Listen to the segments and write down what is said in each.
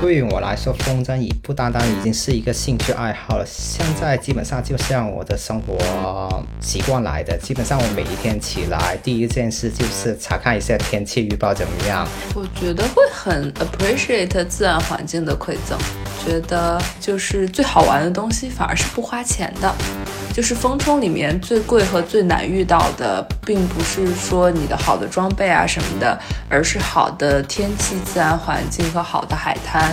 对于我来说，风筝已不单单已经是一个兴趣爱好了，现在基本上就像我的生活习惯来的。基本上我每一天起来，第一件事就是查看一下天气预报怎么样。我觉得会很 appreciate 自然环境的馈赠，觉得就是最好玩的东西反而是不花钱的。就是风冲里面最贵和最难遇到的，并不是说你的好的装备啊什么的，而是好的天气、自然环境和好的海滩。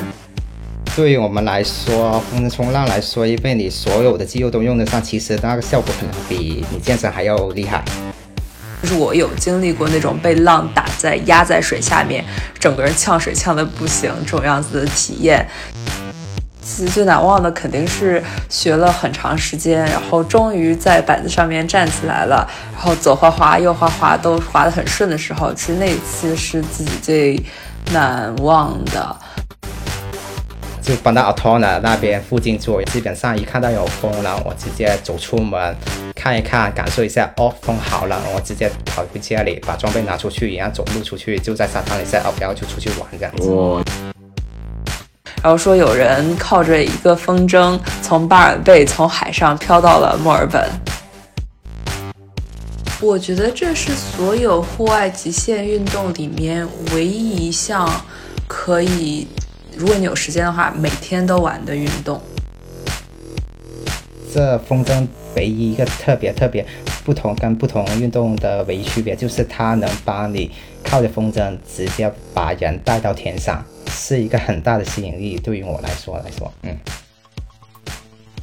对于我们来说，风冲浪来说，因为你所有的肌肉都用得上，其实那个效果可能比你健身还要厉害。就是我有经历过那种被浪打在、压在水下面，整个人呛水呛的不行这种样子的体验。其实最难忘的肯定是学了很长时间，然后终于在板子上面站起来了，然后左滑滑右滑滑都滑得很顺的时候，其实那一次是自己最难忘的。就搬到 a t o n a 那边附近住，基本上一看到有风了，我直接走出门看一看，感受一下哦，风好了，我直接跑回家里把装备拿出去，然后走路出去，就在沙滩里晒哦，然后就出去玩这样子。然后说有人靠着一个风筝从巴尔贝从海上飘到了墨尔本。我觉得这是所有户外极限运动里面唯一一项可以，如果你有时间的话，每天都玩的运动。这风筝唯一一个特别特别不同跟不同运动的唯一区别，就是它能帮你靠着风筝直接把人带到天上。是一个很大的吸引力，对于我来说来说，嗯。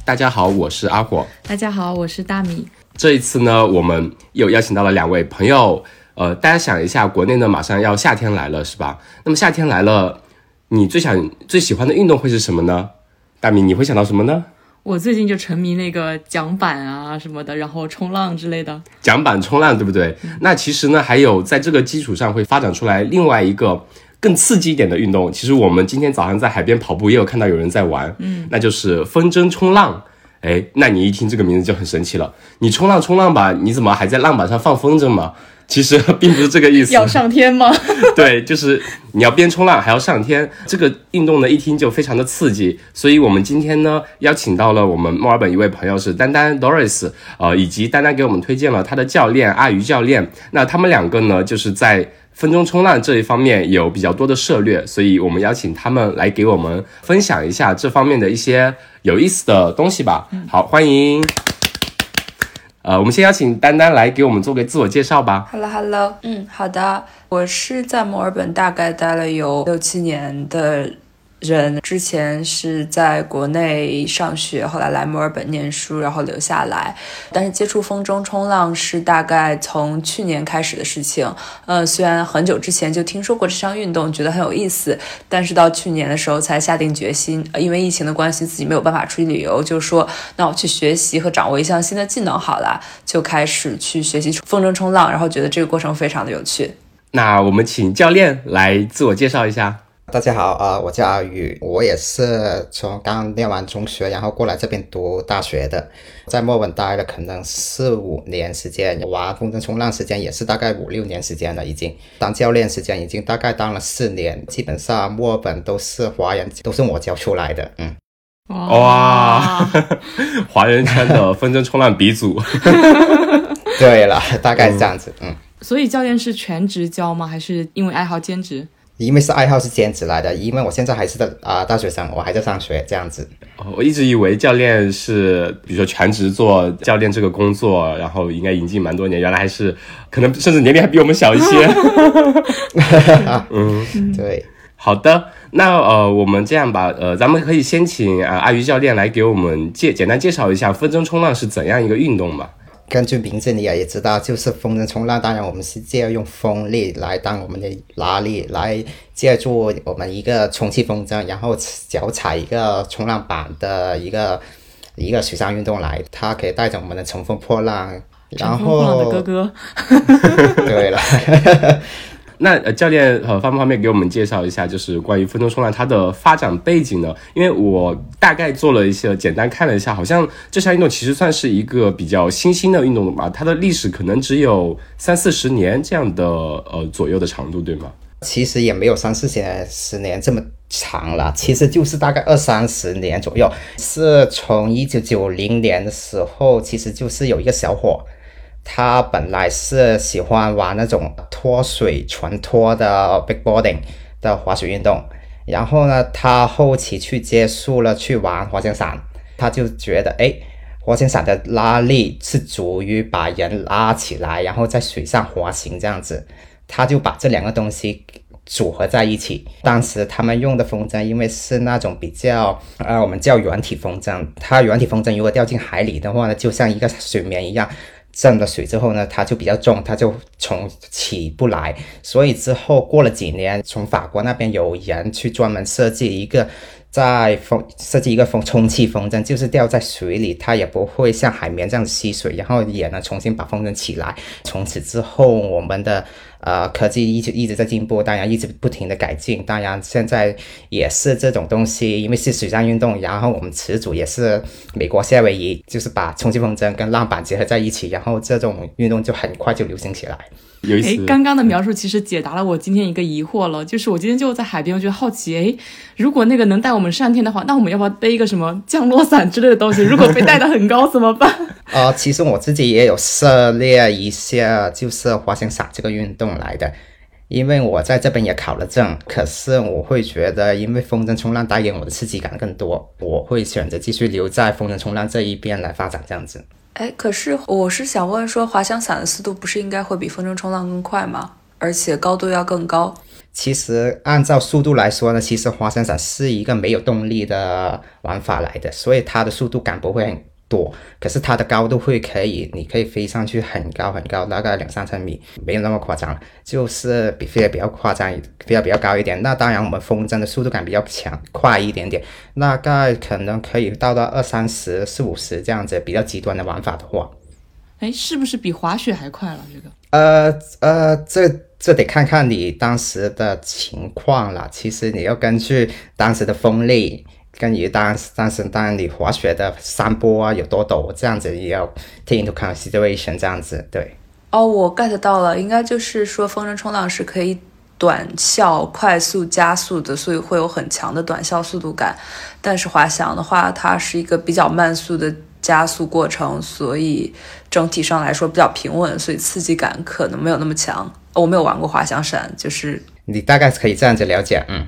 大家好，我是阿火。大家好，我是大米。这一次呢，我们又邀请到了两位朋友。呃，大家想一下，国内呢马上要夏天来了，是吧？那么夏天来了，你最想最喜欢的运动会是什么呢？大米，你会想到什么呢？我最近就沉迷那个桨板啊什么的，然后冲浪之类的。桨板冲浪，对不对？那其实呢，还有在这个基础上会发展出来另外一个。更刺激一点的运动，其实我们今天早上在海边跑步也有看到有人在玩，嗯，那就是风筝冲浪。哎，那你一听这个名字就很神奇了。你冲浪冲浪吧，你怎么还在浪板上放风筝嘛？其实并不是这个意思。要上天吗？对，就是你要边冲浪还要上天。这个运动呢，一听就非常的刺激。所以我们今天呢，邀请到了我们墨尔本一位朋友是丹丹 Doris，呃，以及丹丹给我们推荐了他的教练阿鱼教练。那他们两个呢，就是在。分钟冲浪这一方面有比较多的涉略，所以我们邀请他们来给我们分享一下这方面的一些有意思的东西吧。好，欢迎。呃，我们先邀请丹丹来给我们做个自我介绍吧。Hello，Hello，嗯，好的，我是在墨尔本大概待了有六七年的。人之前是在国内上学，后来来墨尔本念书，然后留下来。但是接触风筝冲浪是大概从去年开始的事情。呃，虽然很久之前就听说过这项运动，觉得很有意思，但是到去年的时候才下定决心。因为疫情的关系，自己没有办法出去旅游，就说那我去学习和掌握一项新的技能好了，就开始去学习风筝冲浪，然后觉得这个过程非常的有趣。那我们请教练来自我介绍一下。大家好啊，我叫阿宇，我也是从刚念完中学，然后过来这边读大学的，在墨尔本待了可能四五年时间，玩风筝冲浪时间也是大概五六年时间了，已经当教练时间已经大概当了四年，基本上墨尔本都是华人，都是我教出来的，嗯，哇，华人圈的风筝冲浪鼻祖，对了，大概是这样子，嗯，所以教练是全职教吗？还是因为爱好兼职？因为是爱好是兼职来的，因为我现在还是在啊大学生，我还在上学这样子。我一直以为教练是，比如说全职做教练这个工作，然后应该引进蛮多年，原来还是可能甚至年龄还比我们小一些。嗯，对。好的，那呃，我们这样吧，呃，咱们可以先请啊阿鱼教练来给我们介简单介绍一下风筝冲浪是怎样一个运动嘛。根据名字你也也知道，就是风筝冲浪。当然，我们是借用风力来当我们的拉力，来借助我们一个充气风筝，然后脚踩一个冲浪板的一个一个水上运动来，它可以带着我们的乘风破浪。然后，的哥哥，对了。那呃，教练呃，方不方便给我们介绍一下，就是关于风筝冲浪它的发展背景呢？因为我大概做了一些简单看了一下，好像这项运动其实算是一个比较新兴的运动吧，它的历史可能只有三四十年这样的呃左右的长度，对吗？其实也没有三四年十年这么长了，其实就是大概二三十年左右，是从一九九零年的时候，其实就是有一个小伙，他本来是喜欢玩那种脱水全脱的 big boarding 的滑雪运动，然后呢，他后期去接触了去玩滑翔伞，他就觉得哎。滑翔伞的拉力是足于把人拉起来，然后在水上滑行这样子，他就把这两个东西组合在一起。当时他们用的风筝，因为是那种比较呃，我们叫软体风筝，它软体风筝如果掉进海里的话呢，就像一个水绵一样，震了水之后呢，它就比较重，它就从起不来。所以之后过了几年，从法国那边有人去专门设计一个。在风设计一个风充气风筝，就是掉在水里，它也不会像海绵这样吸水，然后也能重新把风筝起来。从此之后，我们的呃科技一直一直在进步，当然一直不停的改进。当然现在也是这种东西，因为是水上运动，然后我们始祖也是美国夏威夷，就是把充气风筝跟浪板结合在一起，然后这种运动就很快就流行起来。哎，刚刚的描述其实解答了我今天一个疑惑了，就是我今天就在海边，我觉得好奇，哎，如果那个能带我们上天的话，那我们要不要背一个什么降落伞之类的东西？如果被带得很高怎么办？啊，其实我自己也有涉猎一下，就是滑翔伞这个运动来的，因为我在这边也考了证，可是我会觉得，因为风筝冲浪带给我的刺激感更多，我会选择继续留在风筝冲浪这一边来发展这样子。哎，可是我是想问说，滑翔伞的速度不是应该会比风筝冲浪更快吗？而且高度要更高。其实按照速度来说呢，其实滑翔伞是一个没有动力的玩法来的，所以它的速度感不会很。多，可是它的高度会可以，你可以飞上去很高很高，大概两三千米，没有那么夸张，就是比飞得比较夸张，飞得比较高一点。那当然，我们风筝的速度感比较强，快一点点，大概可能可以到到二三十、四五十这样子，比较极端的玩法的话，哎，是不是比滑雪还快了？这个？呃呃，这这得看看你当时的情况了。其实你要根据当时的风力。跟于当但是当然你滑雪的山坡啊有多陡，这样子也要 take into consideration 这样子对。哦，我 get 到了，应该就是说风筝冲浪是可以短效快速加速的，所以会有很强的短效速度感。但是滑翔的话，它是一个比较慢速的加速过程，所以整体上来说比较平稳，所以刺激感可能没有那么强。我没有玩过滑翔伞，就是你大概可以这样子了解，嗯。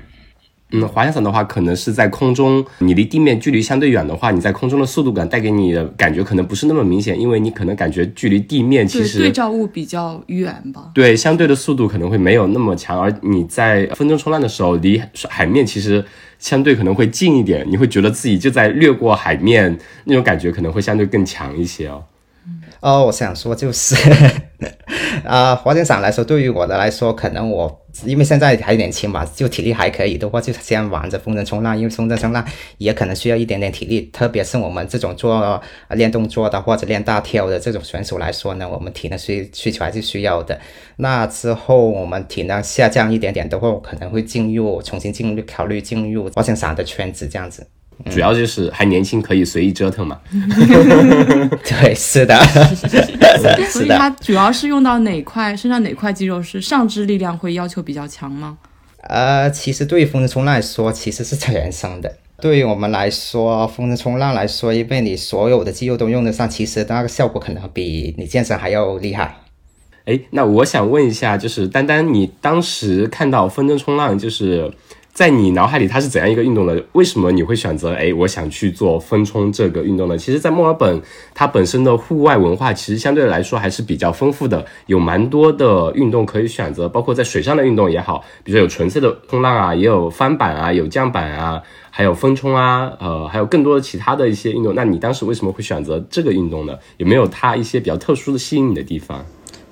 嗯，滑翔伞的话，可能是在空中，你离地面距离相对远的话，你在空中的速度感带给你的感觉可能不是那么明显，因为你可能感觉距离地面其实对照物比较远吧。对，相对的速度可能会没有那么强，而你在风筝冲浪的时候，离海面其实相对可能会近一点，你会觉得自己就在掠过海面，那种感觉可能会相对更强一些哦。哦，我想说就是，啊，滑翔伞来说，对于我的来说，可能我因为现在还年轻嘛，就体力还可以的话，就先玩着风筝冲浪，因为风筝冲浪也可能需要一点点体力，特别是我们这种做练动作的或者练大跳的这种选手来说呢，我们体能需需求还是需要的。那之后我们体能下降一点点的话，我可能会进入重新进入考虑进入滑翔伞的圈子这样子。主要就是还年轻，可以随意折腾嘛。对，是的，所以它主要是用到哪块身上哪块肌肉是上肢力量会要求比较强吗？呃，其实对于风筝冲浪来说，其实是全身的。对于我们来说，风筝冲浪来说，因为你所有的肌肉都用得上，其实那个效果可能比你健身还要厉害。哎，那我想问一下，就是丹丹，你当时看到风筝冲浪，就是。在你脑海里，它是怎样一个运动呢？为什么你会选择？哎，我想去做风冲这个运动呢？其实，在墨尔本，它本身的户外文化其实相对来说还是比较丰富的，有蛮多的运动可以选择，包括在水上的运动也好，比如说有纯粹的冲浪啊，也有翻板啊，有降板啊，还有风冲啊，呃，还有更多的其他的一些运动。那你当时为什么会选择这个运动呢？有没有它一些比较特殊的吸引你的地方？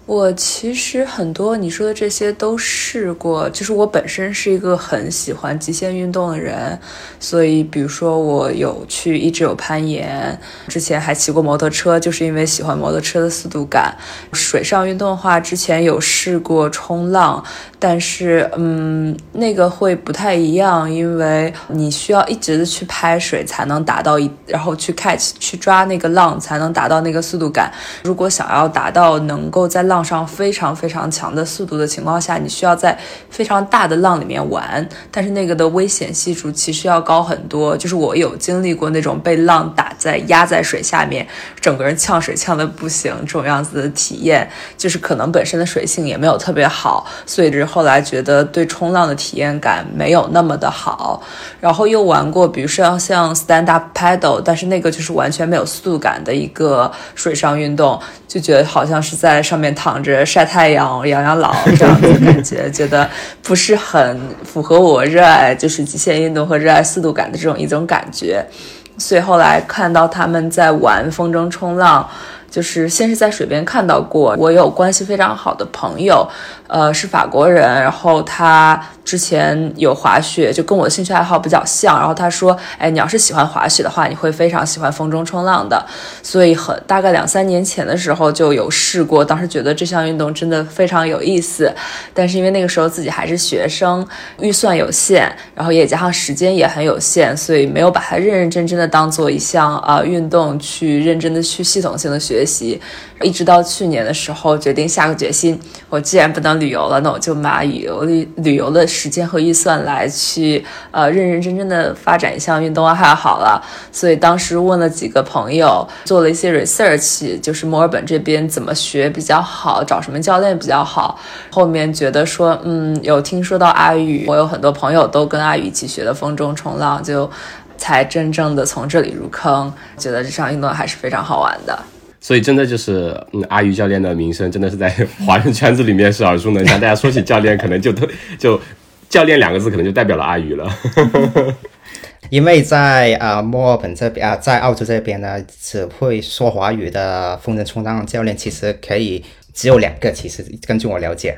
我其实很多你说的这些都试过，就是我本身是一个很喜欢极限运动的人，所以比如说我有去一直有攀岩，之前还骑过摩托车，就是因为喜欢摩托车的速度感。水上运动的话，之前有试过冲浪。但是嗯，那个会不太一样，因为你需要一直的去拍水才能达到一，然后去 catch 去抓那个浪才能达到那个速度感。如果想要达到能够在浪上非常非常强的速度的情况下，你需要在非常大的浪里面玩，但是那个的危险系数其实要高很多。就是我有经历过那种被浪打在压在水下面，整个人呛水呛的不行这种样子的体验，就是可能本身的水性也没有特别好，所以之后来觉得对冲浪的体验感没有那么的好。然后又玩过，比如说像 stand up paddle，但是那个就是完全没有速度感的一个水上运动，就觉得好像是在上面躺着晒太阳、养养老这样子的感觉，觉得不是很符合我热爱就是极限运动和热爱速度感的这种一种感觉。所以后来看到他们在玩风筝冲浪。就是先是在水边看到过，我有关系非常好的朋友，呃，是法国人，然后他之前有滑雪，就跟我的兴趣爱好比较像，然后他说，哎，你要是喜欢滑雪的话，你会非常喜欢风中冲浪的，所以很大概两三年前的时候就有试过，当时觉得这项运动真的非常有意思，但是因为那个时候自己还是学生，预算有限，然后也加上时间也很有限，所以没有把它认认真真的当做一项啊运动去认真的去系统性的学。习，一直到去年的时候，决定下个决心，我既然不能旅游了，那我就把旅游旅旅游的时间和预算来去，呃，认认真真的发展一项运动爱好了。所以当时问了几个朋友，做了一些 research，就是墨尔本这边怎么学比较好，找什么教练比较好。后面觉得说，嗯，有听说到阿宇，我有很多朋友都跟阿宇一起学的风中冲浪，就才真正的从这里入坑，觉得这项运动还是非常好玩的。所以真的就是，嗯，阿鱼教练的名声真的是在华人圈子里面是耳熟能详。大家说起教练，可能就都就教练两个字，可能就代表了阿鱼了。因为在啊墨尔本这边啊，在澳洲这边呢，只会说华语的风筝冲浪教练其实可以只有两个。其实根据我了解，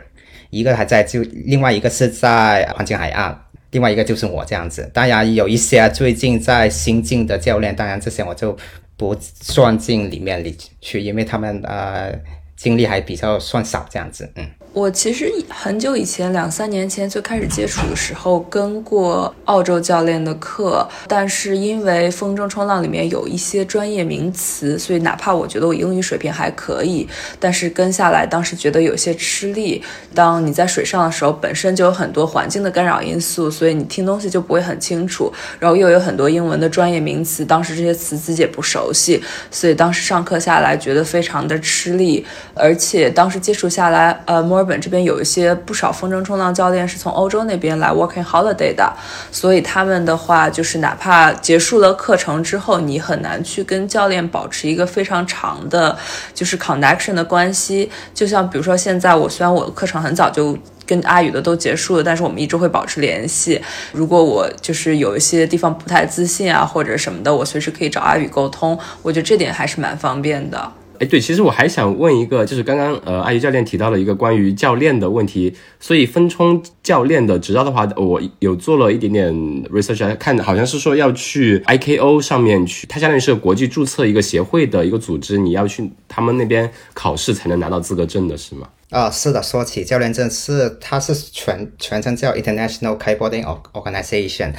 一个还在就另外一个是在黄金海岸，另外一个就是我这样子。当然有一些最近在新进的教练，当然这些我就。不算进里面里去，因为他们呃经历还比较算少这样子，嗯。我其实很久以前，两三年前最开始接触的时候，跟过澳洲教练的课，但是因为风筝冲浪里面有一些专业名词，所以哪怕我觉得我英语水平还可以，但是跟下来当时觉得有些吃力。当你在水上的时候，本身就有很多环境的干扰因素，所以你听东西就不会很清楚，然后又有很多英文的专业名词，当时这些词自己也不熟悉，所以当时上课下来觉得非常的吃力，而且当时接触下来，呃，more。本这边有一些不少风筝冲浪教练是从欧洲那边来 working holiday 的，所以他们的话就是哪怕结束了课程之后，你很难去跟教练保持一个非常长的，就是 connection 的关系。就像比如说现在我虽然我的课程很早就跟阿宇的都结束了，但是我们一直会保持联系。如果我就是有一些地方不太自信啊或者什么的，我随时可以找阿宇沟通。我觉得这点还是蛮方便的。哎，对，其实我还想问一个，就是刚刚呃，阿姨教练提到了一个关于教练的问题，所以分冲教练的执照的话，我有做了一点点 research，看好像是说要去 IKO 上面去，它相当于是国际注册一个协会的一个组织，你要去他们那边考试才能拿到资格证的是吗？啊，是的，说起教练证是，它是全全称叫 International Kiteboarding Organization。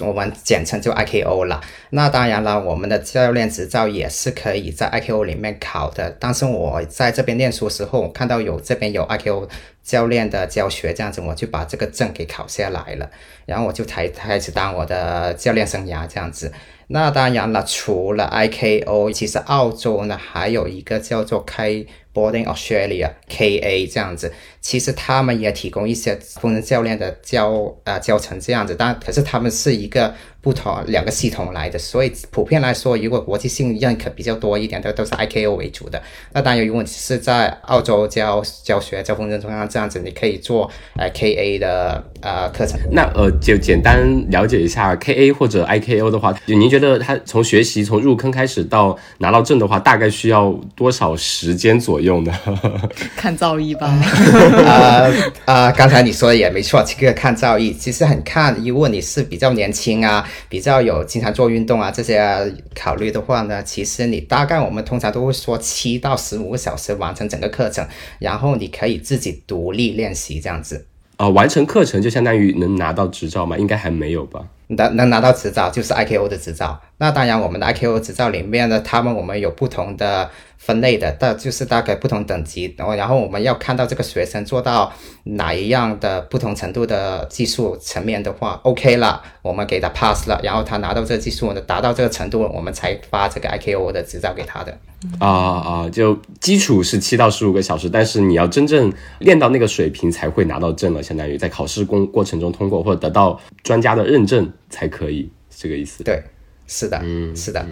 我们简称就 IKO 了。那当然了，我们的教练执照也是可以在 IKO 里面考的。但是我在这边念书时候，我看到有这边有 IKO 教练的教学，这样子我就把这个证给考下来了。然后我就才开始当我的教练生涯这样子。那当然了，除了 IKO，其实澳洲呢还有一个叫做 K Boarding Australia KA 这样子。其实他们也提供一些风筝教练的教呃教程这样子，但可是他们是一个不同两个系统来的，所以普遍来说，如果国际性认可比较多一点的，都是 IKO 为主的。那当然，如果你是在澳洲教教学教风筝冲浪这样子，你可以做呃 KA 的呃课程。那呃就简单了解一下 KA 或者 IKO 的话，您觉得他从学习从入坑开始到拿到证的话，大概需要多少时间左右呢？看造诣吧。呃 呃，刚才你说的也没错，这个看造诣，其实很看。如果你是比较年轻啊，比较有经常做运动啊这些考虑的话呢，其实你大概我们通常都会说七到十五个小时完成整个课程，然后你可以自己独立练习这样子。呃，完成课程就相当于能拿到执照吗？应该还没有吧？能能拿到执照就是 IKO 的执照。那当然，我们的 IKO 执照里面呢，他们我们有不同的分类的，大就是大概不同等级。然后，然后我们要看到这个学生做到哪一样的不同程度的技术层面的话，OK 了，我们给他 pass 了，然后他拿到这个技术呢，达到这个程度，我们才发这个 IKO 的执照给他的。啊啊，就基础是七到十五个小时，但是你要真正练到那个水平才会拿到证了，相当于在考试过过程中通过或者得到专家的认证才可以，这个意思。对，是的，嗯，是的。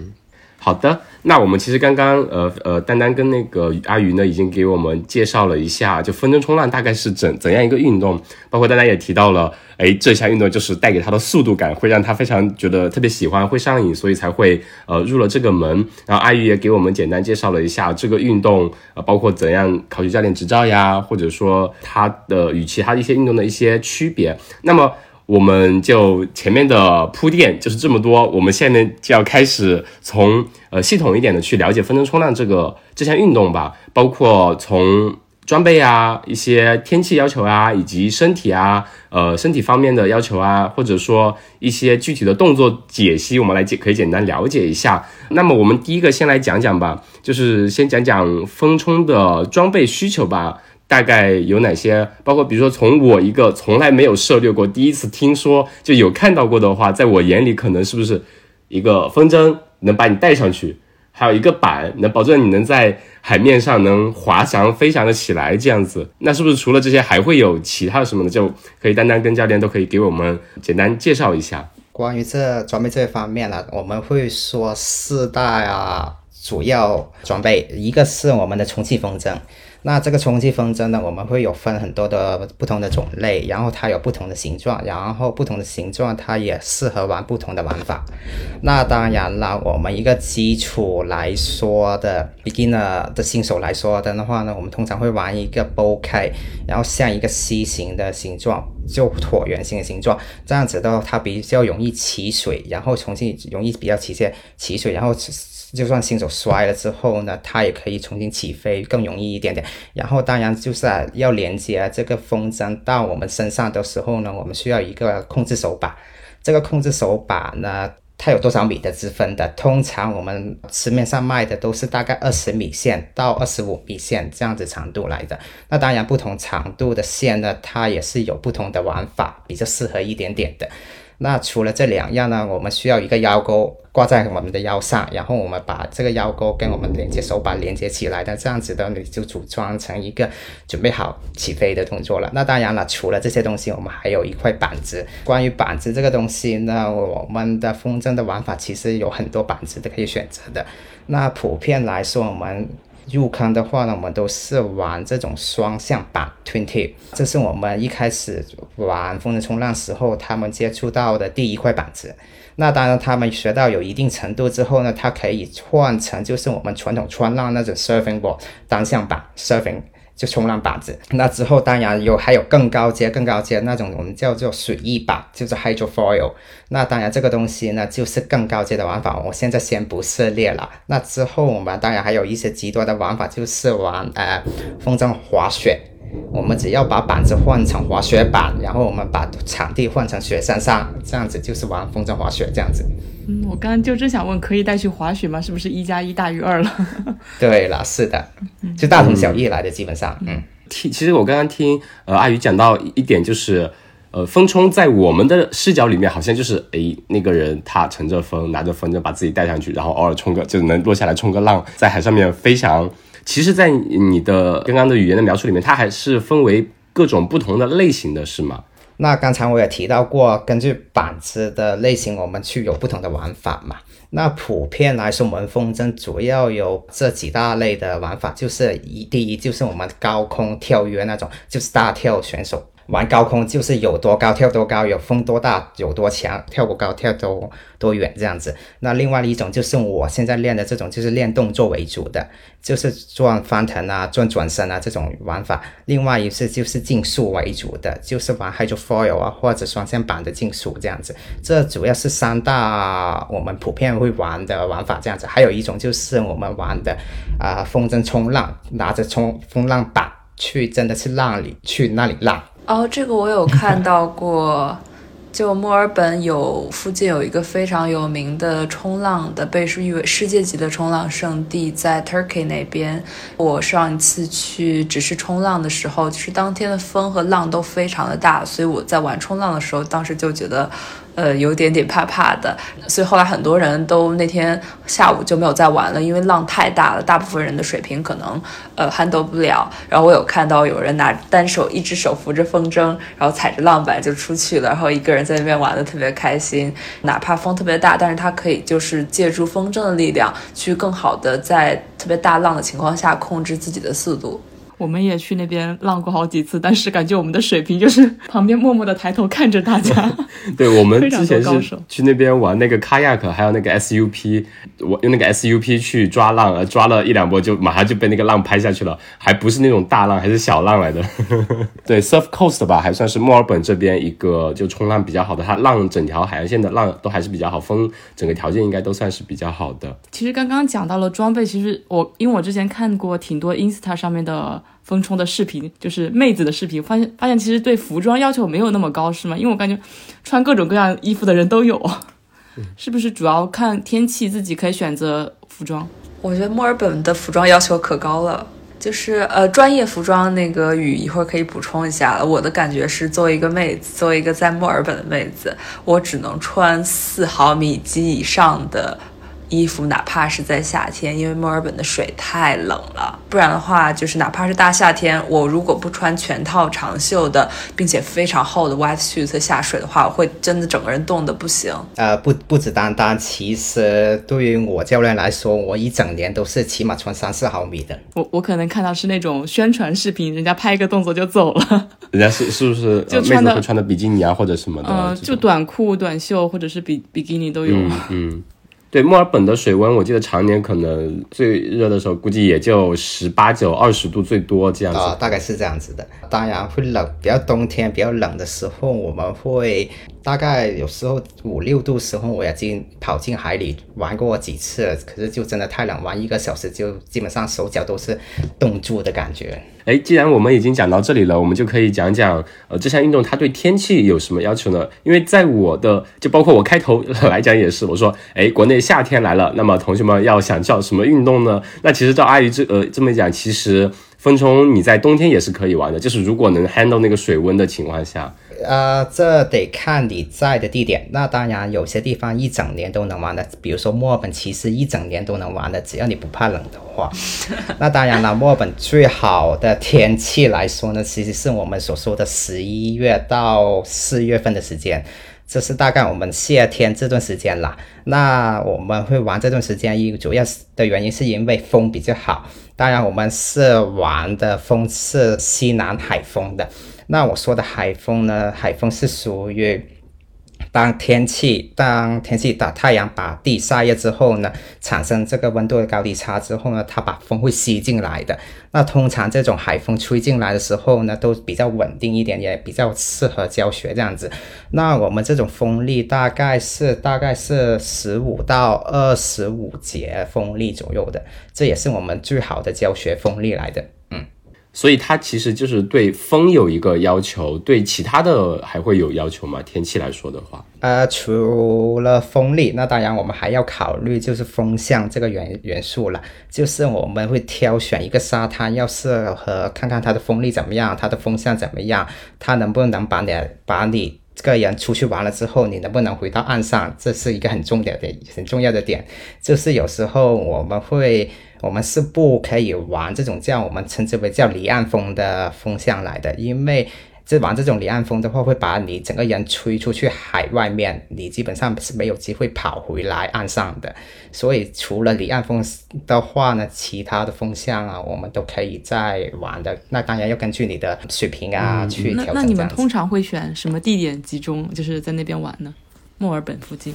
好的，那我们其实刚刚呃呃，丹丹跟那个阿鱼呢，已经给我们介绍了一下，就风筝冲浪大概是怎怎样一个运动，包括丹丹也提到了，哎，这项运动就是带给他的速度感，会让他非常觉得特别喜欢，会上瘾，所以才会呃入了这个门。然后阿鱼也给我们简单介绍了一下这个运动，呃，包括怎样考取教练执照呀，或者说它的与其他一些运动的一些区别。那么。我们就前面的铺垫就是这么多，我们下面就要开始从呃系统一点的去了解风筝冲浪这个这项运动吧，包括从装备啊、一些天气要求啊，以及身体啊、呃身体方面的要求啊，或者说一些具体的动作解析，我们来简可以简单了解一下。那么我们第一个先来讲讲吧，就是先讲讲风冲的装备需求吧。大概有哪些？包括比如说，从我一个从来没有涉猎过，第一次听说就有看到过的话，在我眼里可能是不是一个风筝能把你带上去，还有一个板能保证你能在海面上能滑翔飞翔的起来这样子。那是不是除了这些还会有其他什么的？就可以单单跟教练都可以给我们简单介绍一下。关于这装备这一方面呢，我们会说四大啊主要装备，一个是我们的充气风筝。那这个充气风筝呢，我们会有分很多的不同的种类，然后它有不同的形状，然后不同的形状它也适合玩不同的玩法。那当然了，我们一个基础来说的 beginner 的新手来说的话呢，我们通常会玩一个 bow K，然后像一个 C 型的形状，就椭圆形的形状，这样子的话它比较容易起水，然后重新容易比较起些起水，然后。就算新手摔了之后呢，它也可以重新起飞，更容易一点点。然后当然就是要连接这个风筝到我们身上的时候呢，我们需要一个控制手把。这个控制手把呢，它有多少米的之分的？通常我们市面上卖的都是大概二十米线到二十五米线这样子长度来的。那当然不同长度的线呢，它也是有不同的玩法，比较适合一点点的。那除了这两样呢，我们需要一个腰钩挂在我们的腰上，然后我们把这个腰钩跟我们连接手把连接起来的，这样子的你就组装成一个准备好起飞的动作了。那当然了，除了这些东西，我们还有一块板子。关于板子这个东西呢，我们的风筝的玩法其实有很多板子都可以选择的。那普遍来说，我们入坑的话呢，我们都是玩这种双向板 twenty，这是我们一开始玩风筝冲浪时候他们接触到的第一块板子。那当然，他们学到有一定程度之后呢，它可以换成就是我们传统冲浪那种 surfing board 单向板 surfing。就冲浪板子，那之后当然有还有更高阶、更高阶那种我们叫做水翼板，就是 hydrofoil。那当然这个东西呢就是更高阶的玩法，我现在先不涉猎了。那之后我们当然还有一些极端的玩法，就是玩呃风筝滑雪。我们只要把板子换成滑雪板，然后我们把场地换成雪山上，这样子就是玩风筝滑雪这样子。嗯，我刚刚就正想问，可以带去滑雪吗？是不是一加一大于二了？对了，是的，就大同小异来的，基本上。嗯，听，其实我刚刚听呃阿宇讲到一点，就是呃风冲在我们的视角里面，好像就是诶那个人他乘着风，拿着风筝把自己带上去，然后偶尔冲个就能落下来冲个浪，在海上面飞翔。其实，在你的刚刚的语言的描述里面，它还是分为各种不同的类型的是吗？那刚才我也提到过，根据板子的类型，我们去有不同的玩法嘛。那普遍来说，我们风筝主要有这几大类的玩法，就是一第一就是我们高空跳跃那种，就是大跳选手。玩高空就是有多高跳多高，有风多大有多强，跳多高跳多多远这样子。那另外一种就是我现在练的这种，就是练动作为主的，就是转翻腾啊、转转身啊这种玩法。另外一次就是竞速为主的，就是玩 hydrofoil 啊或者双向板的竞速这样子。这主要是三大我们普遍会玩的玩法这样子。还有一种就是我们玩的啊风筝冲浪，拿着冲风浪板去真的是浪里去那里浪。哦，这个我有 看到过。就墨尔本有附近有一个非常有名的冲浪的，被誉为世界级的冲浪圣地，在 Turkey 那边。我上一次去只是冲浪的时候，就是当天的风和浪都非常的大，所以我在玩冲浪的时候，当时就觉得。呃，有点点怕怕的，所以后来很多人都那天下午就没有再玩了，因为浪太大了，大部分人的水平可能呃 handle 不了。然后我有看到有人拿单手一只手扶着风筝，然后踩着浪板就出去了，然后一个人在那边玩的特别开心。哪怕风特别大，但是他可以就是借助风筝的力量，去更好的在特别大浪的情况下控制自己的速度。我们也去那边浪过好几次，但是感觉我们的水平就是 旁边默默的抬头看着大家。对我们之前是去那边玩那个 kayak，还有那个 SUP，我用那个 SUP 去抓浪，呃，抓了一两波就马上就被那个浪拍下去了，还不是那种大浪，还是小浪来的。对，Surf Coast 吧，还算是墨尔本这边一个就冲浪比较好的，它浪整条海岸线的浪都还是比较好，风整个条件应该都算是比较好的。其实刚刚讲到了装备，其实我因为我之前看过挺多 Insta 上面的。风冲的视频就是妹子的视频，发现发现其实对服装要求没有那么高，是吗？因为我感觉穿各种各样衣服的人都有，是不是主要看天气自己可以选择服装？我觉得墨尔本的服装要求可高了，就是呃专业服装那个雨一会儿可以补充一下。我的感觉是，作为一个妹子，作为一个在墨尔本的妹子，我只能穿四毫米及以上的。衣服哪怕是在夏天，因为墨尔本的水太冷了，不然的话，就是哪怕是大夏天，我如果不穿全套长袖的，并且非常厚的 white suit 下水的话，我会真的整个人冻得不行。呃，不不止单单，其实对于我教练来说，我一整年都是起码穿三四毫米的。我我可能看到是那种宣传视频，人家拍一个动作就走了。人家是是不是就穿的穿的比基尼啊或者什么的？嗯，就短裤、短袖或者是比比基尼都有。嗯。对墨尔本的水温，我记得常年可能最热的时候，估计也就十八九、二十度最多这样子。大概是这样子的。当然会冷，比较冬天比较冷的时候，我们会大概有时候五六度时候，我已经跑进海里玩过几次，可是就真的太冷，玩一个小时就基本上手脚都是冻住的感觉。哎，既然我们已经讲到这里了，我们就可以讲讲，呃，这项运动它对天气有什么要求呢？因为在我的，就包括我开头来讲也是，我说，哎，国内夏天来了，那么同学们要想叫什么运动呢？那其实照阿姨这呃这么讲，其实风冲你在冬天也是可以玩的，就是如果能 handle 那个水温的情况下。呃，这得看你在的地点。那当然，有些地方一整年都能玩的，比如说墨尔本，其实一整年都能玩的，只要你不怕冷的话。那当然了，墨尔本最好的天气来说呢，其实是我们所说的十一月到四月份的时间，这是大概我们夏天这段时间啦。那我们会玩这段时间，一主要的原因是因为风比较好。当然，我们是玩的风是西南海风的。那我说的海风呢？海风是属于当天气当天气打太阳把地晒热之后呢，产生这个温度的高低差之后呢，它把风会吸进来的。那通常这种海风吹进来的时候呢，都比较稳定一点，也比较适合教学这样子。那我们这种风力大概是大概是十五到二十五节风力左右的，这也是我们最好的教学风力来的。所以它其实就是对风有一个要求，对其他的还会有要求吗？天气来说的话，呃，除了风力，那当然我们还要考虑就是风向这个元元素了。就是我们会挑选一个沙滩，要适合看看它的风力怎么样，它的风向怎么样，它能不能把你把你这个人出去玩了之后，你能不能回到岸上，这是一个很重要的很重要的点。就是有时候我们会。我们是不可以玩这种叫我们称之为叫离岸风的风向来的，因为这玩这种离岸风的话，会把你整个人吹出去海外面，你基本上是没有机会跑回来岸上的。所以除了离岸风的话呢，其他的风向啊，我们都可以在玩的。那当然要根据你的水平啊去调整。那那你们通常会选什么地点集中，就是在那边玩呢？墨尔本附近。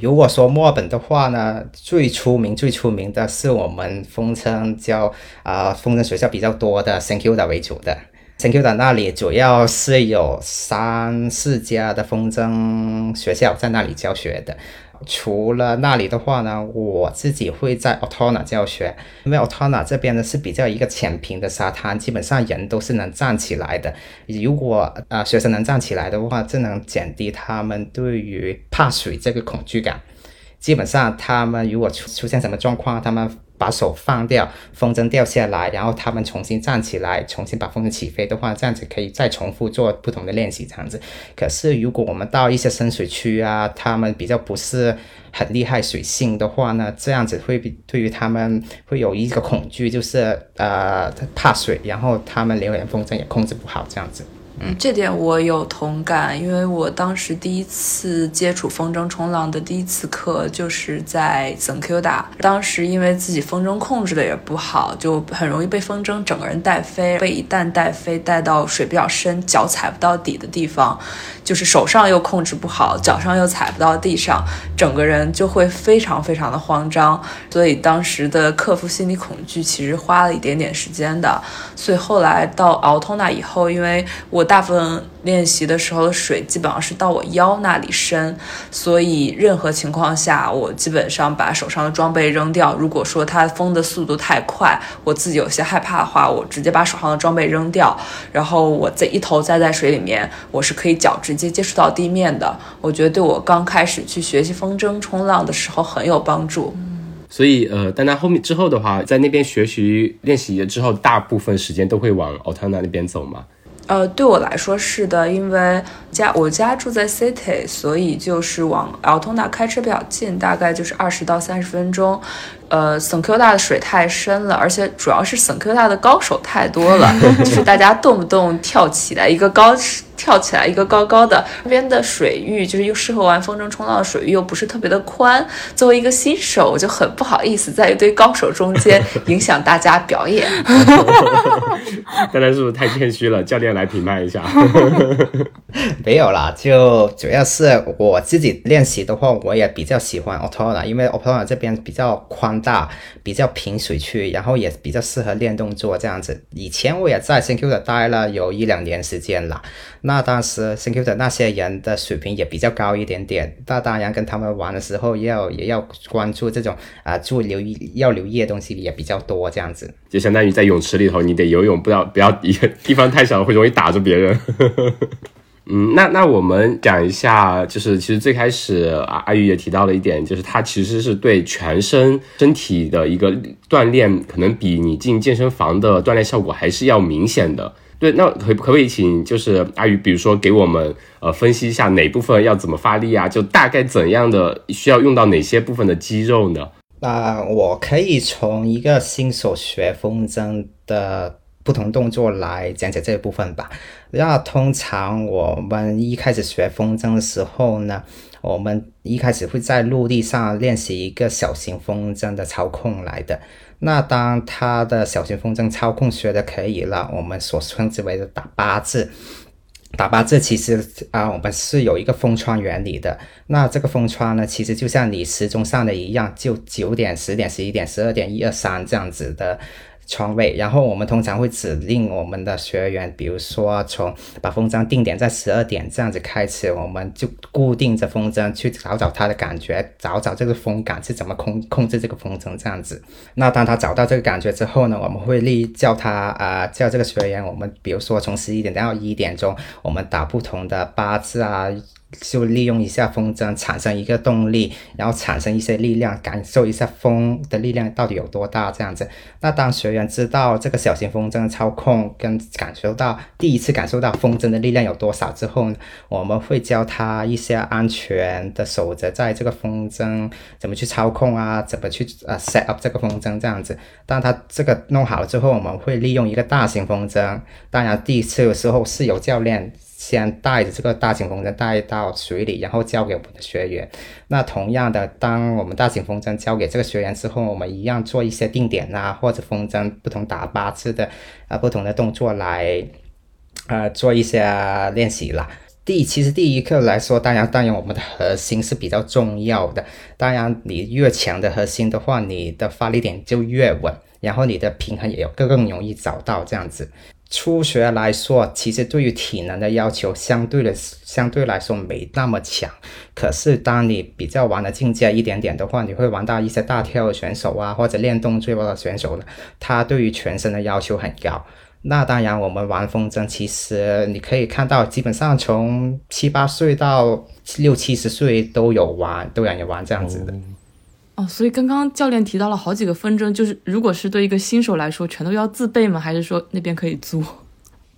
如果说墨尔本的话呢，最出名、最出名的是我们风筝叫啊风筝学校比较多的 Thank you 的为主的圣 Q 的那里主要是有三四家的风筝学校在那里教学的。除了那里的话呢，我自己会在 o t o n a 教学，因为 o t o n a 这边呢是比较一个浅平的沙滩，基本上人都是能站起来的。如果啊学生能站起来的话，就能减低他们对于怕水这个恐惧感。基本上他们如果出出现什么状况，他们。把手放掉，风筝掉下来，然后他们重新站起来，重新把风筝起飞的话，这样子可以再重复做不同的练习，这样子。可是如果我们到一些深水区啊，他们比较不是很厉害水性的话呢，这样子会比对于他们会有一个恐惧，就是呃怕水，然后他们连风筝也控制不好，这样子。嗯，这点我有同感，因为我当时第一次接触风筝冲浪的第一次课就是在 z e n q d a，当时因为自己风筝控制的也不好，就很容易被风筝整个人带飞，被一旦带飞带到水比较深，脚踩不到底的地方，就是手上又控制不好，脚上又踩不到地上，整个人就会非常非常的慌张，所以当时的克服心理恐惧其实花了一点点时间的，所以后来到奥托那以后，因为我。大部分练习的时候的水基本上是到我腰那里深，所以任何情况下，我基本上把手上的装备扔掉。如果说它风的速度太快，我自己有些害怕的话，我直接把手上的装备扔掉，然后我再一头栽在水里面，我是可以脚直接接触到地面的。我觉得对我刚开始去学习风筝冲浪的时候很有帮助。所以呃，但他后面之后的话，在那边学习练习了之后，大部分时间都会往奥特纳那边走嘛。呃，对我来说是的，因为家我家住在 City，所以就是往 Altona 开车比较近，大概就是二十到三十分钟。呃，省 Q 大的水太深了，而且主要是省 Q 大的高手太多了，就是大家动不动跳起来一个高跳起来一个高高的，那边的水域就是又适合玩风筝冲浪的水域又不是特别的宽，作为一个新手，我就很不好意思在一堆高手中间影响大家表演。刚才是不是太谦虚了？教练来评判一下。没有啦，就主要是我自己练习的话，我也比较喜欢 o t o n a 因为 o t o n a 这边比较宽大，比较平水区，然后也比较适合练动作这样子。以前我也在 Thank you 的待了有一两年时间了，那当时 Thank you 的那些人的水平也比较高一点点。那当然跟他们玩的时候，要也要关注这种啊，注留意要留意的东西也比较多这样子。就相当于在泳池里头，你得游泳，不要不要地方太小，会容易打着别人。嗯，那那我们讲一下，就是其实最开始阿阿玉也提到了一点，就是它其实是对全身身体的一个锻炼，可能比你进健身房的锻炼效果还是要明显的。对，那可可不可以请就是阿宇，比如说给我们呃分析一下哪部分要怎么发力啊？就大概怎样的需要用到哪些部分的肌肉呢？那我可以从一个新手学风筝的。不同动作来讲解这一部分吧。那通常我们一开始学风筝的时候呢，我们一开始会在陆地上练习一个小型风筝的操控来的。那当他的小型风筝操控学的可以了，我们所称之为的打八字。打八字其实啊，我们是有一个封窗原理的。那这个封窗呢，其实就像你时钟上的一样，就九点、十点、十一点、十二点、一二三这样子的。窗位，然后我们通常会指令我们的学员，比如说从把风筝定点在十二点这样子开始，我们就固定着风筝去找找它的感觉，找找这个风感是怎么控控制这个风筝这样子。那当他找到这个感觉之后呢，我们会立叫他啊叫这个学员，我们比如说从十一点到一点钟，我们打不同的八字啊。就利用一下风筝产生一个动力，然后产生一些力量，感受一下风的力量到底有多大这样子。那当学员知道这个小型风筝操控跟感受到第一次感受到风筝的力量有多少之后，我们会教他一些安全的守则，在这个风筝怎么去操控啊，怎么去呃 set up 这个风筝这样子。当他这个弄好了之后，我们会利用一个大型风筝。当然第一次的时候是有教练。先带着这个大型风筝带到水里，然后交给我们的学员。那同样的，当我们大型风筝交给这个学员之后，我们一样做一些定点啊，或者风筝不同打八字的啊不同的动作来，呃做一些练习啦。第其实第一课来说，当然当然我们的核心是比较重要的。当然你越强的核心的话，你的发力点就越稳，然后你的平衡也有更更容易找到这样子。初学来说，其实对于体能的要求相对的相对来说没那么强。可是当你比较玩的进阶一点点的话，你会玩到一些大跳的选手啊，或者练动作的选手呢，他对于全身的要求很高。那当然，我们玩风筝，其实你可以看到，基本上从七八岁到六七十岁都有玩，都有人玩这样子的。哦，所以刚刚教练提到了好几个风筝，就是如果是对一个新手来说，全都要自备吗？还是说那边可以租？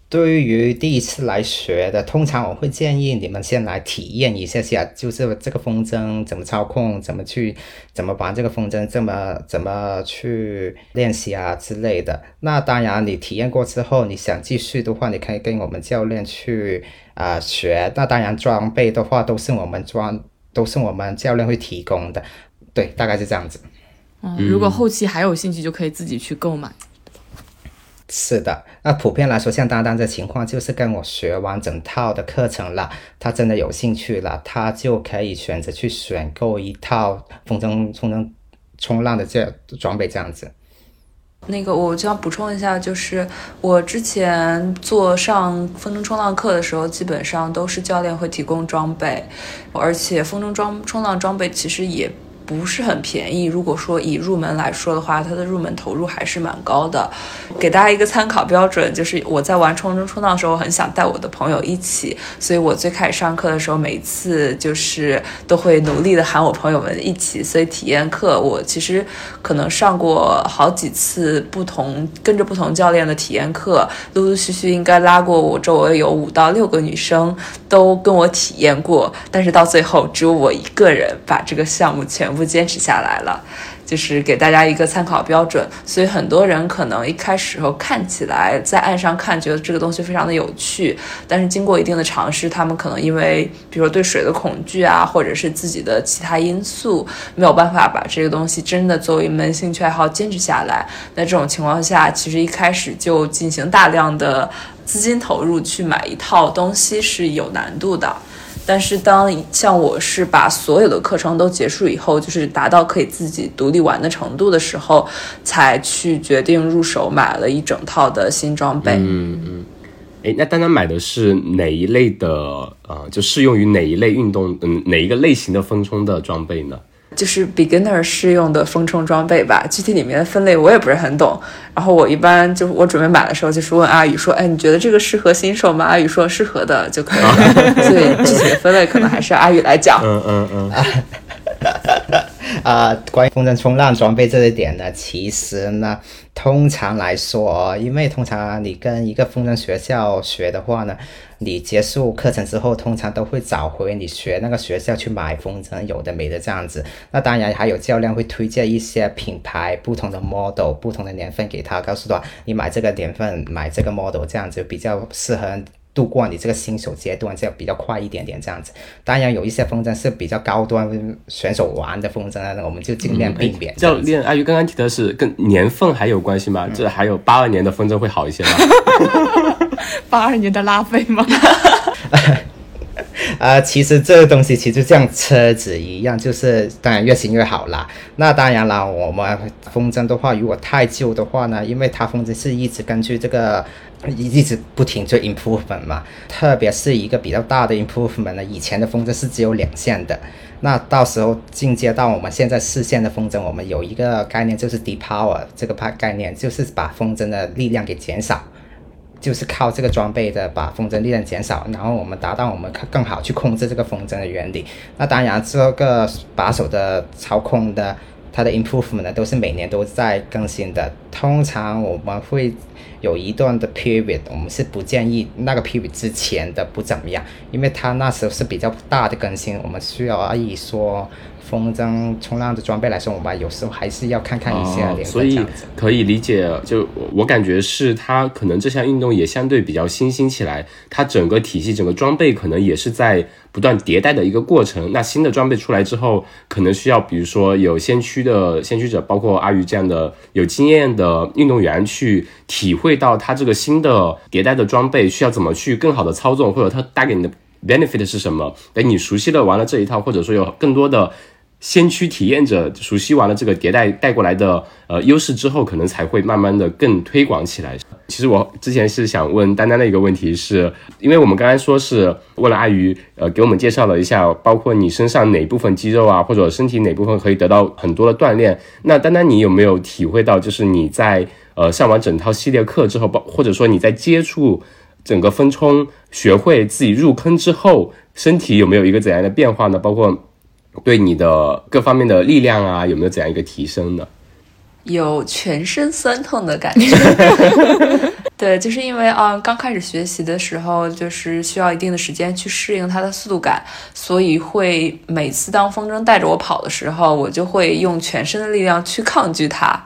对于第一次来学的，通常我会建议你们先来体验一下下，就是这个风筝怎么操控，怎么去怎么玩这个风筝，怎么怎么去练习啊之类的。那当然，你体验过之后，你想继续的话，你可以跟我们教练去啊学。那当然，装备的话都是我们装，都是我们教练会提供的。对，大概是这样子。嗯，如果后期还有兴趣，就可以自己去购买。是的，那普遍来说，像丹丹这情况，就是跟我学完整套的课程了，他真的有兴趣了，他就可以选择去选购一套风筝、冲浪冲浪的这装备这样子。那个，我就要补充一下，就是我之前做上风筝冲浪课的时候，基本上都是教练会提供装备，而且风筝装冲浪装备其实也。不是很便宜。如果说以入门来说的话，它的入门投入还是蛮高的。给大家一个参考标准，就是我在玩冲冲冲浪的时候，很想带我的朋友一起，所以我最开始上课的时候，每次就是都会努力的喊我朋友们一起。所以体验课我其实可能上过好几次不同跟着不同教练的体验课，陆陆续续应该拉过我周围有五到六个女生都跟我体验过，但是到最后只有我一个人把这个项目全部。不坚持下来了，就是给大家一个参考标准。所以很多人可能一开始后看起来在岸上看，觉得这个东西非常的有趣，但是经过一定的尝试，他们可能因为比如说对水的恐惧啊，或者是自己的其他因素，没有办法把这个东西真的作为一门兴趣爱好坚持下来。那这种情况下，其实一开始就进行大量的资金投入去买一套东西是有难度的。但是当像我是把所有的课程都结束以后，就是达到可以自己独立玩的程度的时候，才去决定入手买了一整套的新装备。嗯嗯，哎，那丹丹买的是哪一类的？呃，就适用于哪一类运动？嗯，哪一个类型的风冲的装备呢？就是 beginner 适用的风冲装备吧，具体里面的分类我也不是很懂。然后我一般就是我准备买的时候，就是问阿宇说：“哎，你觉得这个适合新手吗？”阿宇说：“适合的就可以了。”所以具体的分类可能还是阿宇来讲。嗯嗯嗯。啊，关于风筝冲浪装备这一点呢，其实呢，通常来说，因为通常你跟一个风筝学校学的话呢，你结束课程之后，通常都会找回你学那个学校去买风筝，有的没的这样子。那当然还有教练会推荐一些品牌不同的 model、不同的年份给他，告诉他你买这个年份买这个 model 这样子比较适合。度过你这个新手阶段，这样比较快一点点，这样子。当然有一些风筝是比较高端选手玩的风筝那我们就尽量避免。教练阿鱼刚刚提的是跟年份还有关系吗？这还有八二年的风筝会好一些吗？八二年的拉菲吗？啊，其实这个东西其实像车子一样，就是当然越新越好啦。那当然了，我们风筝的话，如果太旧的话呢，因为它风筝是一直根据这个。一一直不停做 improvement 嘛，特别是一个比较大的 improvement 呢。以前的风筝是只有两线的，那到时候进阶到我们现在四线的风筝，我们有一个概念就是 depower 这个概概念，就是把风筝的力量给减少，就是靠这个装备的把风筝力量减少，然后我们达到我们更好去控制这个风筝的原理。那当然这个把手的操控的它的 improvement 呢，都是每年都在更新的。通常我们会。有一段的 period，我们是不建议那个 period 之前的不怎么样，因为它那时候是比较大的更新，我们需要而已说。风筝冲浪的装备来说，我们有时候还是要看看一些连所以可以理解，就我感觉是它可能这项运动也相对比较新兴起来，它整个体系、整个装备可能也是在不断迭代的一个过程。那新的装备出来之后，可能需要比如说有先驱的先驱者，包括阿鱼这样的有经验的运动员去体会到它这个新的迭代的装备需要怎么去更好的操纵，或者它带给你的 benefit 是什么。等你熟悉的玩了这一套，或者说有更多的。先驱体验者熟悉完了这个迭代带过来的呃优势之后，可能才会慢慢的更推广起来。其实我之前是想问丹丹的一个问题是，因为我们刚才说是问了阿鱼，呃，给我们介绍了一下，包括你身上哪部分肌肉啊，或者身体哪部分可以得到很多的锻炼。那丹丹，你有没有体会到，就是你在呃上完整套系列课之后，包或者说你在接触整个分冲，学会自己入坑之后，身体有没有一个怎样的变化呢？包括对你的各方面的力量啊，有没有怎样一个提升呢？有全身酸痛的感觉。对，就是因为啊，刚开始学习的时候，就是需要一定的时间去适应它的速度感，所以会每次当风筝带着我跑的时候，我就会用全身的力量去抗拒它。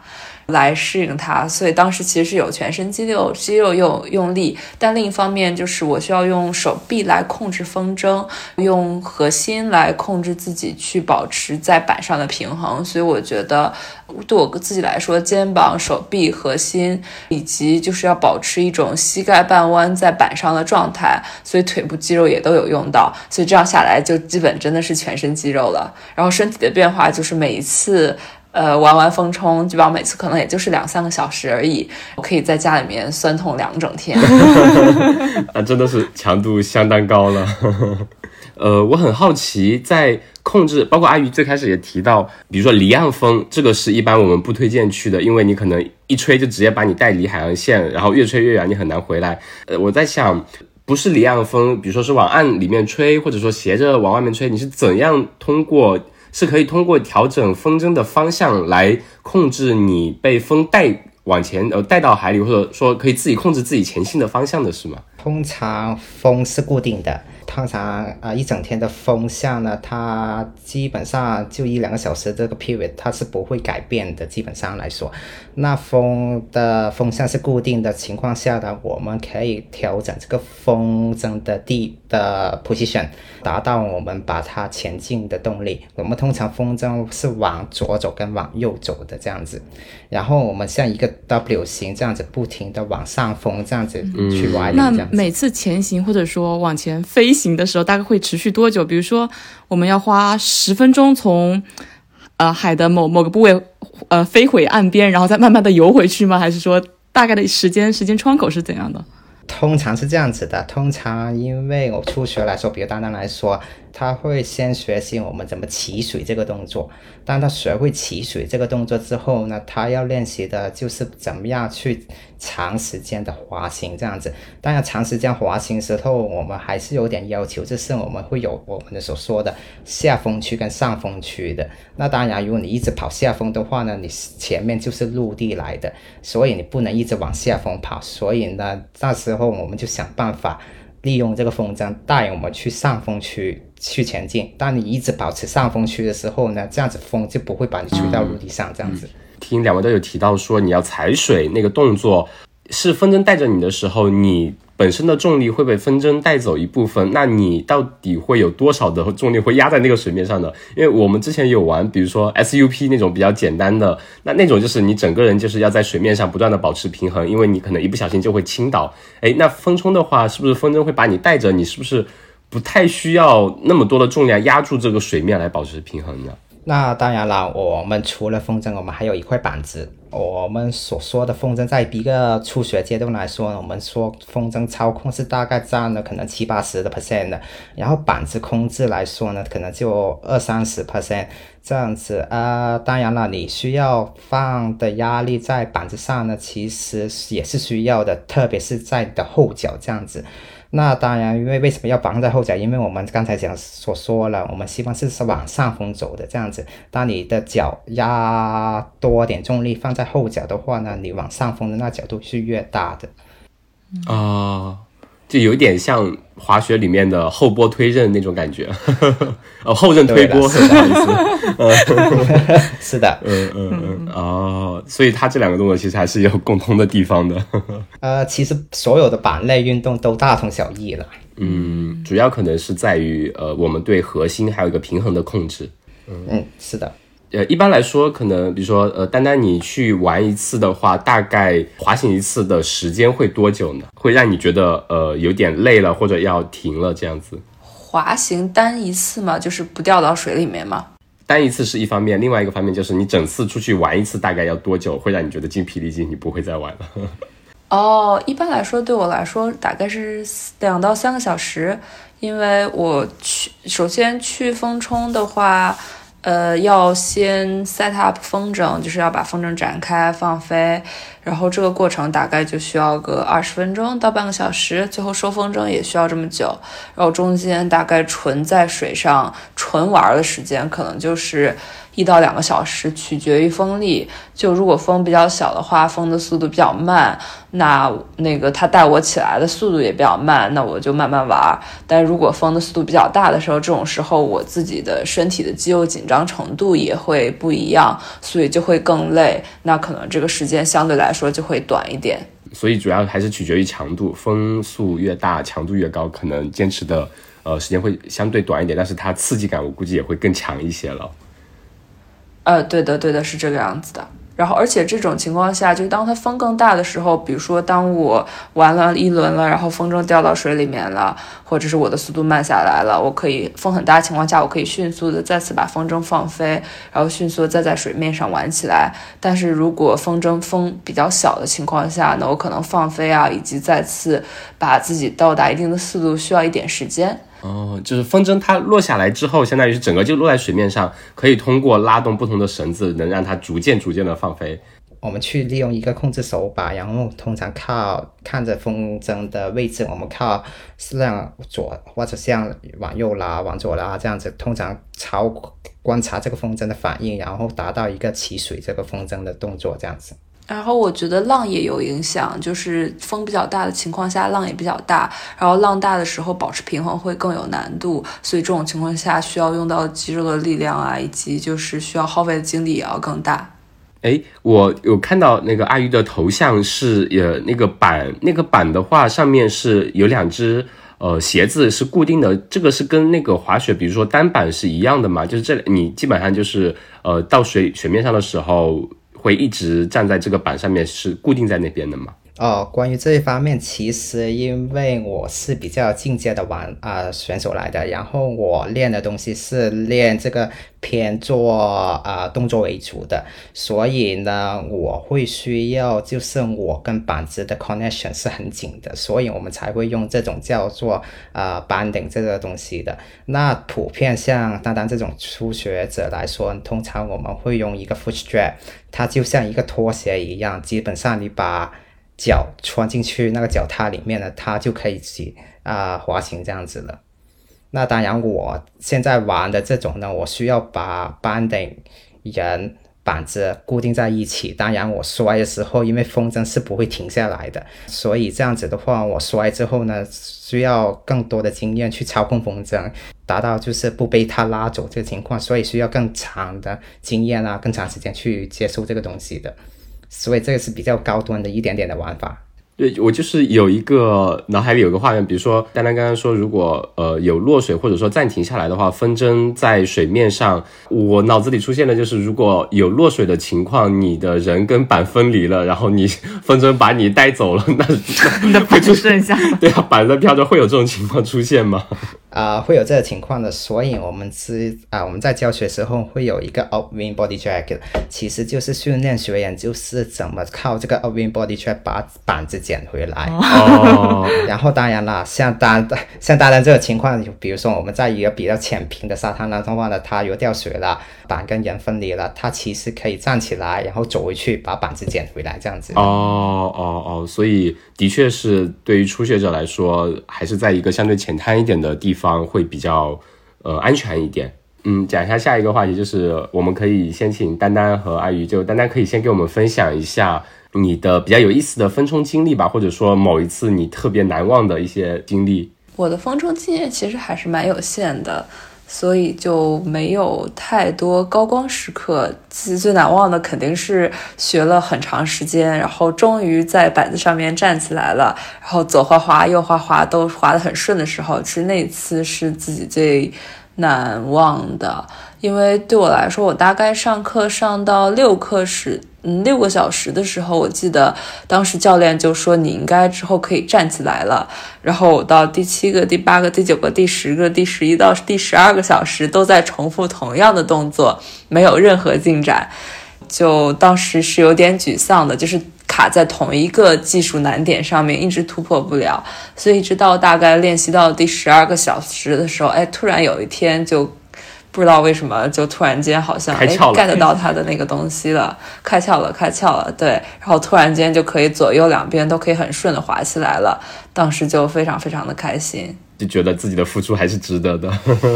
来适应它，所以当时其实是有全身肌肉肌肉用用力，但另一方面就是我需要用手臂来控制风筝，用核心来控制自己去保持在板上的平衡。所以我觉得对我自己来说，肩膀、手臂、核心以及就是要保持一种膝盖半弯在板上的状态，所以腿部肌肉也都有用到。所以这样下来就基本真的是全身肌肉了。然后身体的变化就是每一次。呃，玩完风冲，基本上每次可能也就是两三个小时而已，我可以在家里面酸痛两整天。啊，真的是强度相当高了。呃，我很好奇，在控制，包括阿鱼最开始也提到，比如说离岸风，这个是一般我们不推荐去的，因为你可能一吹就直接把你带离海岸线，然后越吹越远，你很难回来。呃，我在想，不是离岸风，比如说是往岸里面吹，或者说斜着往外面吹，你是怎样通过？是可以通过调整风筝的方向来控制你被风带往前，呃，带到海里，或者说可以自己控制自己前进的方向的是吗？通常风是固定的。通常啊，一整天的风向呢，它基本上就一两个小时这个 period，它是不会改变的。基本上来说，那风的风向是固定的情况下呢，我们可以调整这个风筝的地的 position，达到我们把它前进的动力。我们通常风筝是往左走跟往右走的这样子，然后我们像一个 W 型这样子，不停的往上风这样子去歪。那每次前行或者说往前飞。行的时候大概会持续多久？比如说，我们要花十分钟从，呃，海的某某个部位，呃，飞回岸边，然后再慢慢的游回去吗？还是说大概的时间时间窗口是怎样的？通常是这样子的，通常因为我初学来说，比如单单来说，他会先学习我们怎么起水这个动作。当他学会起水这个动作之后呢，他要练习的就是怎么样去长时间的滑行这样子。当然，长时间滑行时候，我们还是有点要求，就是我们会有我们的所说的下风区跟上风区的。那当然，如果你一直跑下风的话呢，你前面就是陆地来的，所以你不能一直往下风跑。所以呢，那时候我们就想办法利用这个风筝带我们去上风区。去前进。当你一直保持上风区的时候呢，这样子风就不会把你吹到陆地上。这样子，听两位都有提到说，你要踩水那个动作是风筝带着你的时候，你本身的重力会被风筝带走一部分。那你到底会有多少的重力会压在那个水面上的？因为我们之前有玩，比如说 SUP 那种比较简单的，那那种就是你整个人就是要在水面上不断的保持平衡，因为你可能一不小心就会倾倒。哎，那风冲的话，是不是风筝会把你带着？你是不是？不太需要那么多的重量压住这个水面来保持平衡的。那当然了，我们除了风筝，我们还有一块板子。我们所说的风筝，在一个初学阶段来说，我们说风筝操控是大概占了可能七八十的 percent 的，然后板子控制来说呢，可能就二三十 percent 这样子啊。当然了，你需要放的压力在板子上呢，其实也是需要的，特别是在你的后脚这样子。那当然，因为为什么要绑在后脚？因为我们刚才讲所说了，我们希望是是往上风走的这样子。当你的脚压多点重力放在后脚的话呢，你往上风的那角度是越大的。啊。就有点像滑雪里面的后波推刃那种感觉，哦，后刃推波，不好意思，是的，嗯嗯嗯，哦，所以它这两个动作其实还是有共通的地方的。呃，其实所有的板类运动都大同小异了。嗯，主要可能是在于呃，我们对核心还有一个平衡的控制。嗯，是的。呃，一般来说，可能比如说，呃，单单你去玩一次的话，大概滑行一次的时间会多久呢？会让你觉得呃有点累了，或者要停了这样子？滑行单一次嘛？就是不掉到水里面嘛？单一次是一方面，另外一个方面就是你整次出去玩一次大概要多久，会让你觉得精疲力尽，你不会再玩了。哦，一般来说对我来说大概是两到三个小时，因为我去首先去风冲的话。呃，要先 set up 风筝，就是要把风筝展开放飞，然后这个过程大概就需要个二十分钟到半个小时，最后收风筝也需要这么久，然后中间大概纯在水上纯玩的时间可能就是。一到两个小时，取决于风力。就如果风比较小的话，风的速度比较慢，那那个它带我起来的速度也比较慢，那我就慢慢玩。但如果风的速度比较大的时候，这种时候我自己的身体的肌肉紧张程度也会不一样，所以就会更累。那可能这个时间相对来说就会短一点。所以主要还是取决于强度，风速越大，强度越高，可能坚持的呃时间会相对短一点，但是它刺激感我估计也会更强一些了。呃，对的，对的，是这个样子的。然后，而且这种情况下，就当它风更大的时候，比如说当我玩了一轮了，然后风筝掉到水里面了，或者是我的速度慢下来了，我可以风很大情况下，我可以迅速的再次把风筝放飞，然后迅速的再在水面上玩起来。但是如果风筝风比较小的情况下呢，我可能放飞啊，以及再次把自己到达一定的速度，需要一点时间。哦，就是风筝它落下来之后，相当于是整个就落在水面上，可以通过拉动不同的绳子，能让它逐渐逐渐的放飞。我们去利用一个控制手把，然后通常靠看着风筝的位置，我们靠是向左或者向往右拉、往左拉这样子，通常超观察这个风筝的反应，然后达到一个起水这个风筝的动作这样子。然后我觉得浪也有影响，就是风比较大的情况下，浪也比较大。然后浪大的时候，保持平衡会更有难度，所以这种情况下需要用到肌肉的力量啊，以及就是需要耗费的精力也要更大。哎，我有看到那个阿鱼的头像是呃那个板，那个板的话上面是有两只呃鞋子是固定的，这个是跟那个滑雪，比如说单板是一样的吗？就是这你基本上就是呃到水水面上的时候。会一直站在这个板上面，是固定在那边的吗？哦，关于这一方面，其实因为我是比较进阶的玩啊选手来的，然后我练的东西是练这个偏做啊动作为主的，所以呢，我会需要就是我跟板子的 connection 是很紧的，所以我们才会用这种叫做啊 banding 这个东西的。那普遍像单单这种初学者来说，通常我们会用一个 foot strap，它就像一个拖鞋一样，基本上你把脚穿进去那个脚踏里面呢，它就可以起啊滑行这样子了。那当然，我现在玩的这种呢，我需要把 banding 人板子固定在一起。当然，我摔的时候，因为风筝是不会停下来的，所以这样子的话，我摔之后呢，需要更多的经验去操控风筝，达到就是不被它拉走这个情况，所以需要更长的经验啊，更长时间去接受这个东西的。所以这个是比较高端的一点点的玩法。对我就是有一个脑海里有个画面，比如说丹丹刚刚说，如果呃有落水或者说暂停下来的话，风筝在水面上，我脑子里出现的就是如果有落水的情况，你的人跟板分离了，然后你 风筝把你带走了，那你的板就剩下。对啊，板在飘着，会有这种情况出现吗？啊，会有这个情况的，所以我们是啊，我们在教学时候会有一个 upwind body drag，其实就是训练学员就是怎么靠这个 upwind body drag 把板子捡回来。哦。然后当然啦，像当像当然这个情况，比如说我们在一个比较浅平的沙滩上的话呢，它又掉水了，板跟人分离了，它其实可以站起来，然后走回去把板子捡回来这样子。哦哦哦，所以的确是对于初学者来说，还是在一个相对浅滩一点的地方。方会比较呃安全一点。嗯，讲一下下一个话题，就是我们可以先请丹丹和阿鱼，就丹丹可以先给我们分享一下你的比较有意思的分冲经历吧，或者说某一次你特别难忘的一些经历。我的分冲经验其实还是蛮有限的。所以就没有太多高光时刻。自己最难忘的肯定是学了很长时间，然后终于在板子上面站起来了，然后左滑滑右滑滑都滑得很顺的时候，其实那次是自己最难忘的。因为对我来说，我大概上课上到六课时嗯六个小时的时候，我记得当时教练就说你应该之后可以站起来了。然后我到第七个、第八个、第九个、第十个、第十一到第十二个小时都在重复同样的动作，没有任何进展，就当时是有点沮丧的，就是卡在同一个技术难点上面，一直突破不了。所以直到大概练习到第十二个小时的时候，哎，突然有一天就。不知道为什么，就突然间好像哎 get 到他的那个东西了，开窍了，开窍了，对，然后突然间就可以左右两边都可以很顺的滑起来了，当时就非常非常的开心，就觉得自己的付出还是值得的。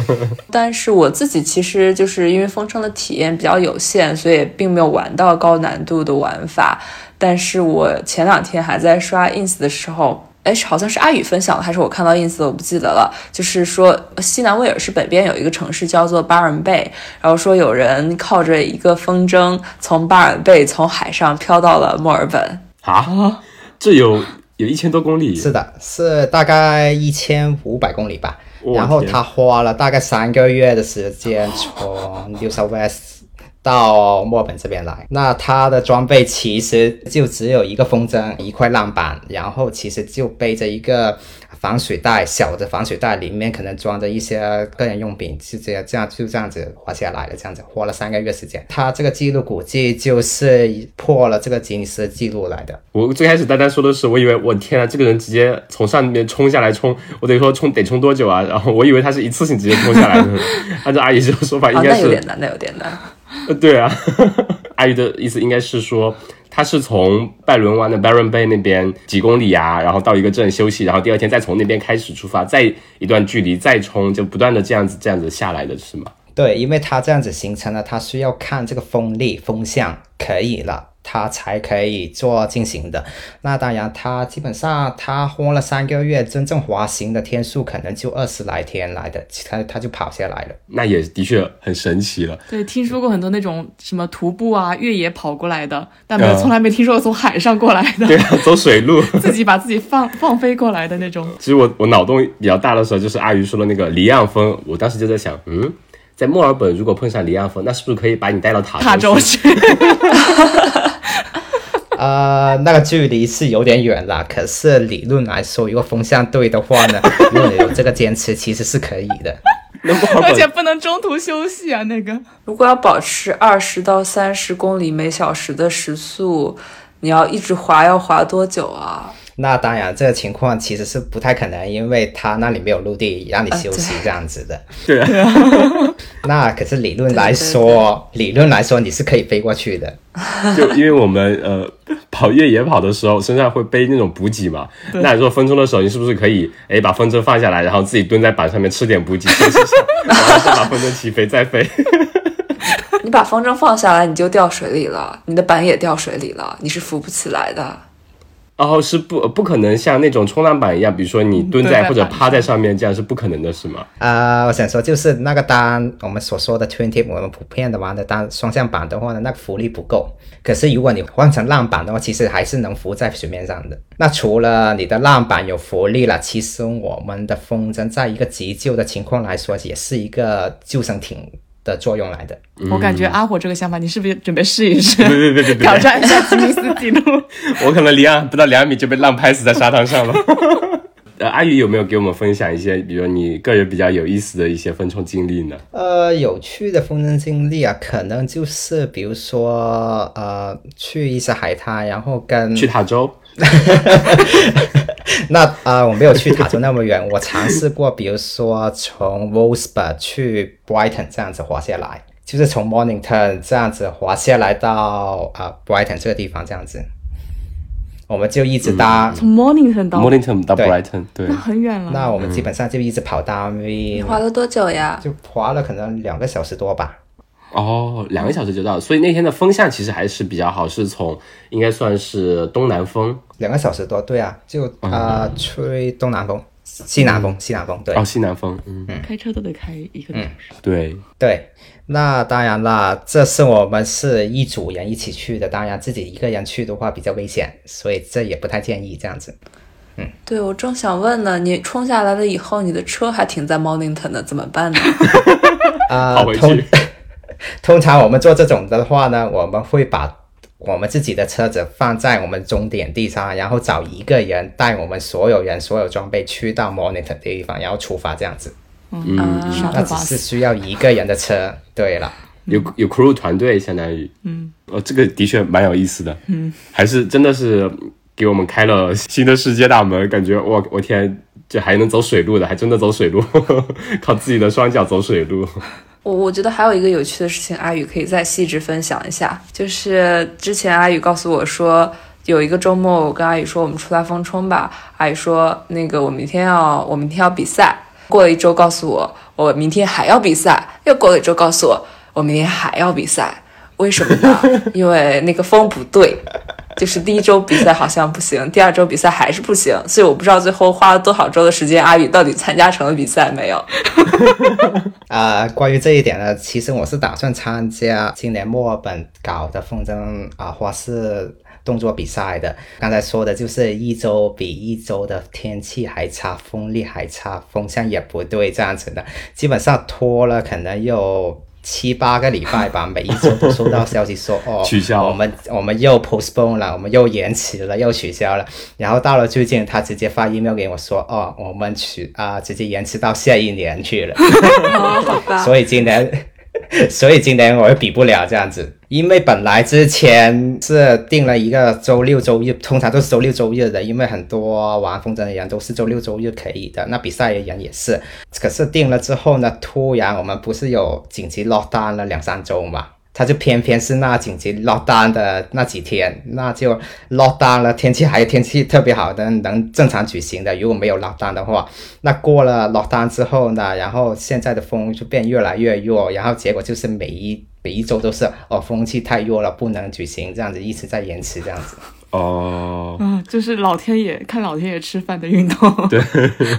但是我自己其实就是因为风筝的体验比较有限，所以并没有玩到高难度的玩法。但是我前两天还在刷 ins 的时候。哎，好像是阿宇分享的，还是我看到 ins 的，我不记得了。就是说，西南威尔士北边有一个城市叫做巴尔贝，然后说有人靠着一个风筝从巴尔贝从海上飘到了墨尔本啊，这有有一千多公里，是的，是大概一千五百公里吧。然后他花了大概三个月的时间从 New South Wales。到墨尔本这边来，那他的装备其实就只有一个风筝、一块浪板，然后其实就背着一个防水袋，小的防水袋里面可能装着一些个人用品，就这样这样就这样子滑下来了，这样子花了三个月时间。他这个记录估计就是破了这个吉尼斯记录来的。我最开始丹丹说的是，我以为我天啊，这个人直接从上面冲下来冲，我得说冲得冲多久啊？然后我以为他是一次性直接冲下来的，按照阿姨这个说法，应该是那有点难，那有点难。呃，对啊，阿姨的意思应该是说，他是从拜伦湾的 Baron Bay 那边几公里啊，然后到一个镇休息，然后第二天再从那边开始出发，再一段距离再冲，就不断的这样子这样子下来的是吗？对，因为他这样子形成了，他需要看这个风力风向可以了。他才可以做进行的。那当然，他基本上他花了三个月，真正滑行的天数可能就二十来天来的，他他就跑下来了。那也的确很神奇了。对，听说过很多那种什么徒步啊、越野跑过来的，但没有从来没听说过从海上过来的。对啊，走水路，自己把自己放放飞过来的那种。其实我我脑洞比较大的时候，就是阿鱼说的那个离岸风，我当时就在想，嗯，在墨尔本如果碰上离岸风，那是不是可以把你带到塔塔州去？呃，那个距离是有点远了，可是理论来说，如果风向对的话呢，如果你有这个坚持，其实是可以的。而且不能中途休息啊，那个。如果要保持二十到三十公里每小时的时速，你要一直滑，要滑多久啊？那当然，这个情况其实是不太可能，因为他那里没有陆地让你休息这样子的。对啊。那可是理论来说，理论来说你是可以飞过去的。就因为我们呃跑越野跑的时候，身上会背那种补给嘛。那你说风筝的时候，你是不是可以哎把风筝放下来，然后自己蹲在板上面吃点补给休息一下，然后再把风筝起飞再飞？你把风筝放下来，你就掉水里了，你的板也掉水里了，你是浮不起来的。哦，是不不可能像那种冲浪板一样，比如说你蹲在或者趴在上面，这样是不可能的，是吗？啊，我想说就是那个单，我们所说的 twenty，我们普遍的玩的单双向板的话呢，那个浮力不够。可是如果你换成浪板的话，其实还是能浮在水面上的。那除了你的浪板有浮力了，其实我们的风筝在一个急救的情况来说，也是一个救生艇。的作用来的，我感觉阿火这个想法，你是不是准备试一试？挑战一下吉尼斯纪录。我可能离岸不到两米就被浪拍死在沙滩上了。呃，阿宇有没有给我们分享一些，比如你个人比较有意思的一些风筝经历呢？呃，有趣的风筝经历啊，可能就是比如说呃，去一些海滩，然后跟去塔州。那啊，我没有去塔州那么远，我尝试过，比如说从 w o l s b u r 去 Brighton 这样子滑下来，就是从 Mornington 这样子滑下来到啊 Brighton 这个地方这样子，我们就一直搭从 Mornington 到 Mornington 到 Brighton，对，那很远了。那我们基本上就一直跑到，滑了多久呀？就滑了可能两个小时多吧。哦，两个小时就到，所以那天的风向其实还是比较好，是从应该算是东南风。两个小时多，对啊，就啊吹东南风、西南风、西南风，对。哦，西南风，嗯嗯，开车都得开一个小时。对对，那当然啦，这是我们是一组人一起去的，当然自己一个人去的话比较危险，所以这也不太建议这样子。嗯，对我正想问呢，你冲下来了以后，你的车还停在 Mornington 呢，怎么办呢？啊，通 通常我们做这种的话呢，我们会把。我们自己的车子放在我们终点地上，然后找一个人带我们所有人所有装备去到 monitor 的地方，然后出发这样子。嗯，那只是需要一个人的车。对了，有有 crew 团队，相当于，嗯，哦，这个的确蛮有意思的，嗯，还是真的是给我们开了新的世界大门，感觉我我天，这还能走水路的，还真的走水路，靠自己的双脚走水路。我我觉得还有一个有趣的事情，阿宇可以再细致分享一下。就是之前阿宇告诉我说，有一个周末，我跟阿宇说我们出来疯冲吧。阿宇说那个我明天要我明天要比赛。过了一周告诉我我明天还要比赛，又过了一周告诉我我明天还要比赛。为什么呢？因为那个风不对，就是第一周比赛好像不行，第二周比赛还是不行，所以我不知道最后花了多少周的时间，阿宇到底参加成了比赛没有？啊、关于这一点呢，其实我是打算参加今年墨尔本搞的风筝啊、花式动作比赛的。刚才说的就是一周比一周的天气还差，风力还差，风向也不对，这样子的，基本上拖了可能有。七八个礼拜吧，每一周都收到消息说，哦，取消我们我们又 postpone 了，我们又延迟了，又取消了。然后到了最近，他直接发 email 给我说，哦，我们取啊、直接延迟到下一年去了。所以今年，所以今年我又比不了这样子，因为本来之前是定了一个周六周日，通常都是周六周日的，因为很多玩风筝的人都是周六周日可以的，那比赛的人也是。可是定了之后呢，突然我们不是有紧急落单了两三周嘛？他就偏偏是那紧急落单的那几天，那就落单了，天气还天气特别好的，能正常举行的。如果没有落单的话，那过了落单之后呢，然后现在的风就变越来越弱，然后结果就是每一每一周都是哦风气太弱了，不能举行，这样子一直在延迟这样子。哦，嗯，就是老天爷看老天爷吃饭的运动。对，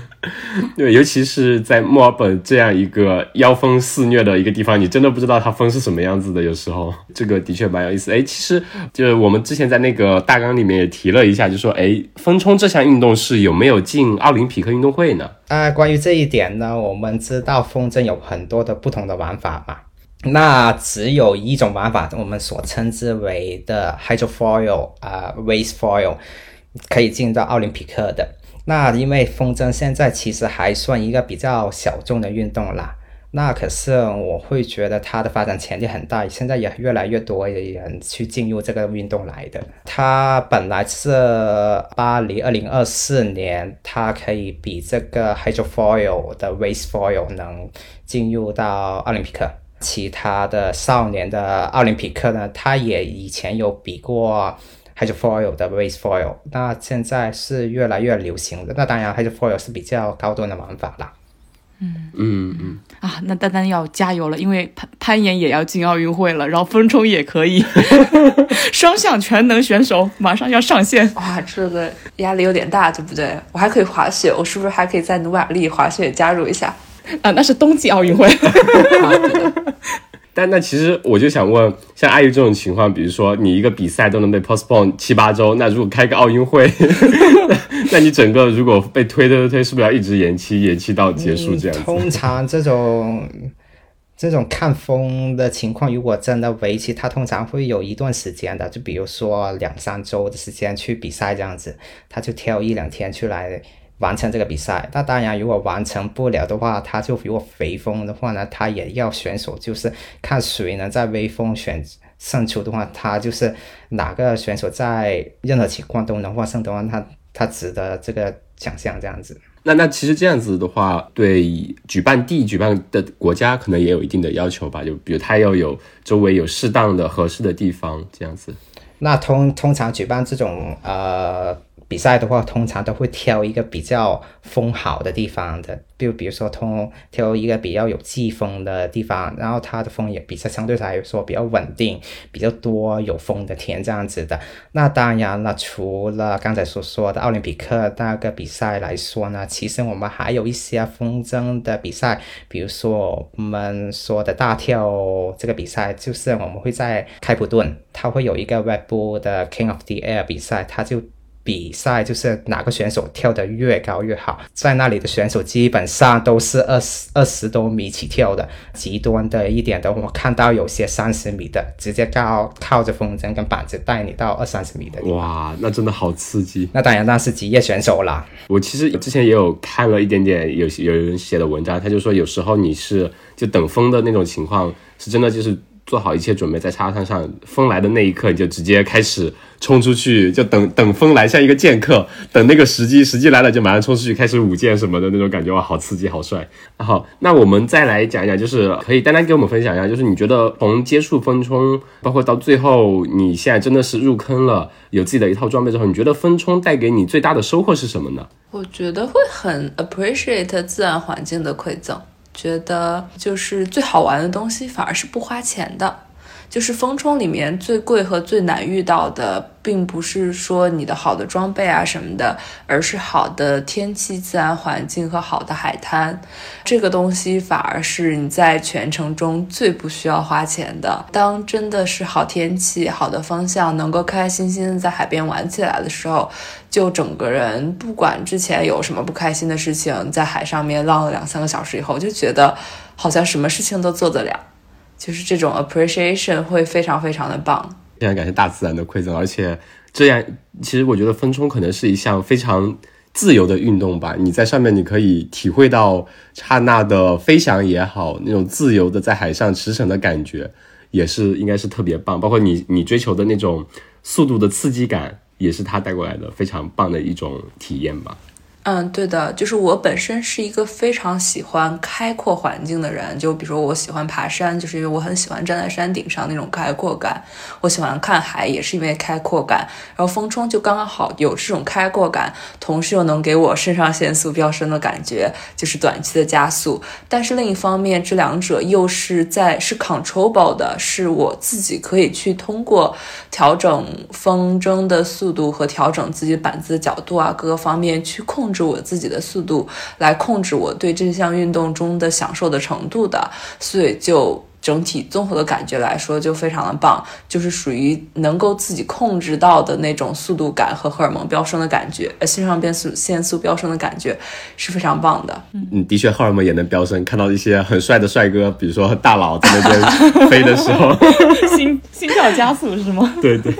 对，尤其是在墨尔本这样一个妖风肆虐的一个地方，你真的不知道它风是什么样子的。有时候这个的确蛮有意思。哎，其实就是我们之前在那个大纲里面也提了一下，就说哎，风冲这项运动是有没有进奥林匹克运动会呢？啊，关于这一点呢，我们知道风筝有很多的不同的玩法嘛。那只有一种玩法，我们所称之为的 hydrofoil 啊、waste foil 可以进到奥林匹克的。那因为风筝现在其实还算一个比较小众的运动啦。那可是我会觉得它的发展潜力很大，现在也越来越多的人去进入这个运动来的。它本来是巴黎二零二四年，它可以比这个 hydrofoil 的 waste foil 能进入到奥林匹克。其他的少年的奥林匹克呢，他也以前有比过 hydrofoil 的 waste foil，那现在是越来越流行的。那当然 hydrofoil 是比较高端的玩法啦。嗯嗯嗯，啊，那丹丹要加油了，因为攀攀岩也要进奥运会了，然后风冲也可以，双向全能选手马上要上线。哇，这个压力有点大，对不对？我还可以滑雪，我是不是还可以在努瓦利滑雪加入一下？啊，那是冬季奥运会。但那其实我就想问，像阿姨这种情况，比如说你一个比赛都能被 postpone 七八周，那如果开个奥运会，那那你整个如果被推推推推，是不是要一直延期，延期到结束这样子？通常这种这种看风的情况，如果真的为期，它通常会有一段时间的，就比如说两三周的时间去比赛这样子，他就挑一两天出来。完成这个比赛，那当然，如果完成不了的话，他就如果微风的话呢，他也要选手就是看谁能在微风选胜出的话，他就是哪个选手在任何情况都能获胜的话，他他值得这个奖项这样子。那那其实这样子的话，对举办地、举办的国家可能也有一定的要求吧，就比如它要有周围有适当的、合适的地方这样子。那通通常举办这种呃比赛的话，通常都会挑一个比较风好的地方的，就比如说通挑一个比较有季风的地方，然后它的风也比较相对来说比较稳定，比较多有风的天这样子的。那当然了，除了刚才所说的奥林匹克那个比赛来说呢，其实我们还有一些风筝的比赛，比如说我们说的大跳这个比赛，就是我们会在开普敦，它会有一个 Web 2的 King of the Air 比赛，它就。比赛，就是哪个选手跳得越高越好。在那里的选手基本上都是二十二十多米起跳的，极端的一点的，我看到有些三十米的，直接靠靠着风筝跟板子带你到二三十米的。哇，那真的好刺激！那当然那是职业选手啦。我其实之前也有看了一点点有有人写的文章，他就说有时候你是就等风的那种情况，是真的就是。做好一切准备，在沙滩上，风来的那一刻，你就直接开始冲出去，就等等风来，像一个剑客，等那个时机，时机来了就马上冲出去，开始舞剑什么的那种感觉，哇，好刺激，好帅。好，那我们再来讲一讲，就是可以单单给我们分享一下，就是你觉得从接触风冲，包括到最后，你现在真的是入坑了，有自己的一套装备之后，你觉得风冲带给你最大的收获是什么呢？我觉得会很 appreciate 自然环境的馈赠。觉得就是最好玩的东西，反而是不花钱的。就是风冲里面最贵和最难遇到的，并不是说你的好的装备啊什么的，而是好的天气、自然环境和好的海滩。这个东西反而是你在全程中最不需要花钱的。当真的是好天气、好的方向，能够开开心心在海边玩起来的时候，就整个人不管之前有什么不开心的事情，在海上面浪了两三个小时以后，就觉得好像什么事情都做得了。就是这种 appreciation 会非常非常的棒，非常感谢大自然的馈赠，而且这样其实我觉得风冲可能是一项非常自由的运动吧。你在上面你可以体会到刹那的飞翔也好，那种自由的在海上驰骋的感觉也是应该是特别棒。包括你你追求的那种速度的刺激感，也是它带过来的非常棒的一种体验吧。嗯，对的，就是我本身是一个非常喜欢开阔环境的人。就比如说，我喜欢爬山，就是因为我很喜欢站在山顶上那种开阔感。我喜欢看海，也是因为开阔感。然后风冲就刚刚好有这种开阔感，同时又能给我肾上腺素飙升的感觉，就是短期的加速。但是另一方面，这两者又是在是 controllable 的，是我自己可以去通过调整风筝的速度和调整自己板子的角度啊，各个方面去控。制制我自己的速度，来控制我对这项运动中的享受的程度的，所以就整体综合的感觉来说就非常的棒，就是属于能够自己控制到的那种速度感和荷尔蒙飙升的感觉，呃，肾上腺素腺素飙升的感觉是非常棒的。嗯，的确荷尔蒙也能飙升，看到一些很帅的帅哥，比如说大佬在那边飞的时候，心心跳加速是吗？对 对。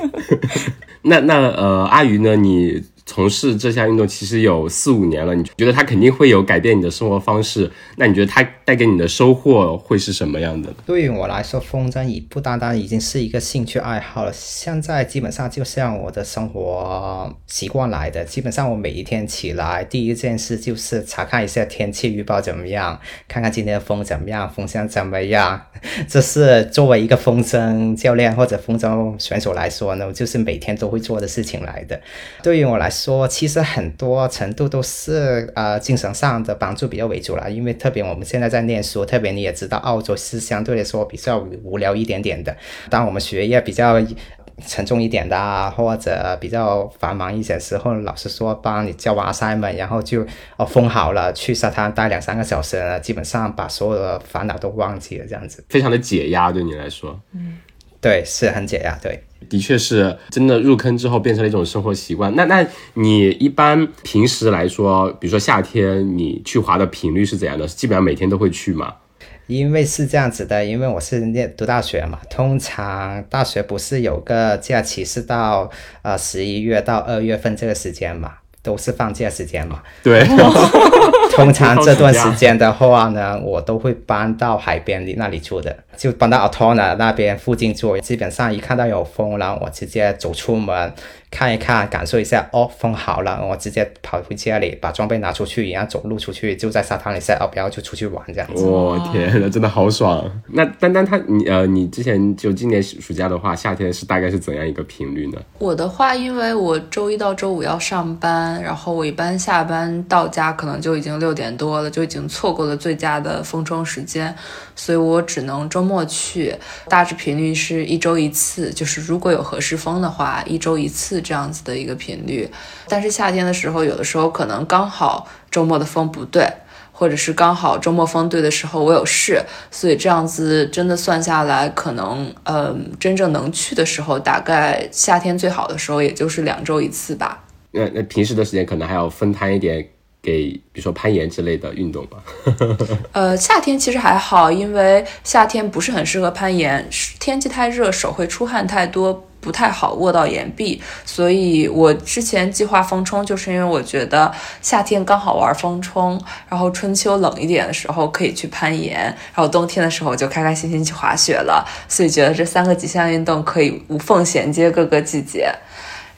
那那呃，阿鱼呢？你？从事这项运动其实有四五年了，你觉得它肯定会有改变你的生活方式？那你觉得它带给你的收获会是什么样的？对于我来说，风筝已不单单已经是一个兴趣爱好了，现在基本上就像我的生活习惯来的。基本上我每一天起来第一件事就是查看一下天气预报怎么样，看看今天的风怎么样，风向怎么样。这是作为一个风筝教练或者风筝选手来说呢，就是每天都会做的事情来的。对于我来说，说其实很多程度都是呃精神上的帮助比较为主了，因为特别我们现在在念书，特别你也知道澳洲是相对来说比较无聊一点点的。当我们学业比较沉重一点的啊，或者比较繁忙一些时候，老师说帮你交完 assignment，然后就哦封好了，去沙滩待两三个小时，基本上把所有的烦恼都忘记了，这样子非常的解压，对你来说，嗯，对，是很解压，对。的确是真的，入坑之后变成了一种生活习惯。那那你一般平时来说，比如说夏天，你去滑的频率是怎样的？基本上每天都会去吗？因为是这样子的，因为我是念读大学嘛，通常大学不是有个假期是到呃十一月到二月份这个时间嘛。都是放假时间嘛，对。通常这段时间的话呢，我都会搬到海边里那里住的，就搬到 a t o n a 那边附近住。基本上一看到有风，然后我直接走出门。看一看，感受一下哦，风好了，我直接跑回家里，把装备拿出去，然后走路出去，就在沙滩里晒哦，不要就出去玩这样子。我天，呐真的好爽。那丹丹他，你呃，你之前就今年暑假的话，夏天是大概是怎样一个频率呢？我的话，因为我周一到周五要上班，然后我一般下班到家可能就已经六点多了，就已经错过了最佳的风冲时间，所以我只能周末去。大致频率是一周一次，就是如果有合适风的话，一周一次。这样子的一个频率，但是夏天的时候，有的时候可能刚好周末的风不对，或者是刚好周末风对的时候我有事，所以这样子真的算下来，可能嗯，真正能去的时候，大概夏天最好的时候也就是两周一次吧。那那平时的时间可能还要分摊一点给，比如说攀岩之类的运动吧。呃，夏天其实还好，因为夏天不是很适合攀岩，天气太热，手会出汗太多。不太好握到岩壁，所以我之前计划风冲，就是因为我觉得夏天刚好玩风冲，然后春秋冷一点的时候可以去攀岩，然后冬天的时候就开开心心去滑雪了，所以觉得这三个极限运动可以无缝衔接各个季节。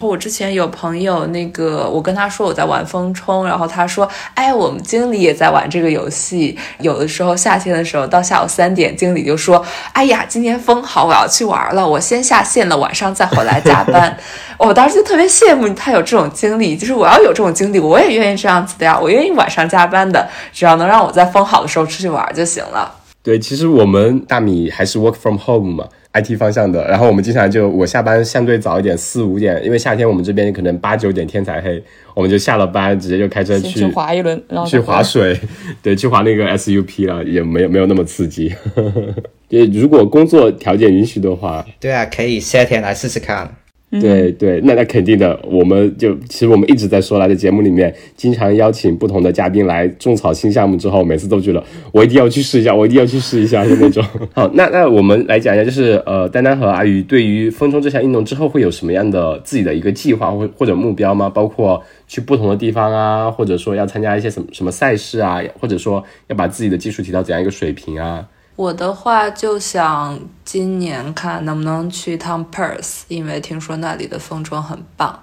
我之前有朋友，那个我跟他说我在玩风冲，然后他说，哎，我们经理也在玩这个游戏。有的时候夏天的时候到下午三点，经理就说，哎呀，今天风好，我要去玩了，我先下线了，晚上再回来加班。我当时就特别羡慕他有这种经历，就是我要有这种经历，我也愿意这样子的呀，我愿意晚上加班的，只要能让我在风好的时候出去玩就行了。对，其实我们大米还是 work from home 嘛。IT 方向的，然后我们经常就我下班相对早一点，四五点，因为夏天我们这边可能八九点天才黑，我们就下了班直接就开车去滑一轮，然后去滑水，对，去滑那个 SUP 了，也没有没有那么刺激。对如果工作条件允许的话，对啊，可以夏天来试试看。对对，那那肯定的，我们就其实我们一直在说来的节目里面，经常邀请不同的嘉宾来种草新项目之后，每次都觉得我一定要去试一下，我一定要去试一下的那种。好，那那我们来讲一下，就是呃，丹丹和阿宇对于风冲这项运动之后会有什么样的自己的一个计划或或者目标吗？包括去不同的地方啊，或者说要参加一些什么什么赛事啊，或者说要把自己的技术提到怎样一个水平啊？我的话就想今年看能不能去一趟 Perth，因为听说那里的风筝很棒，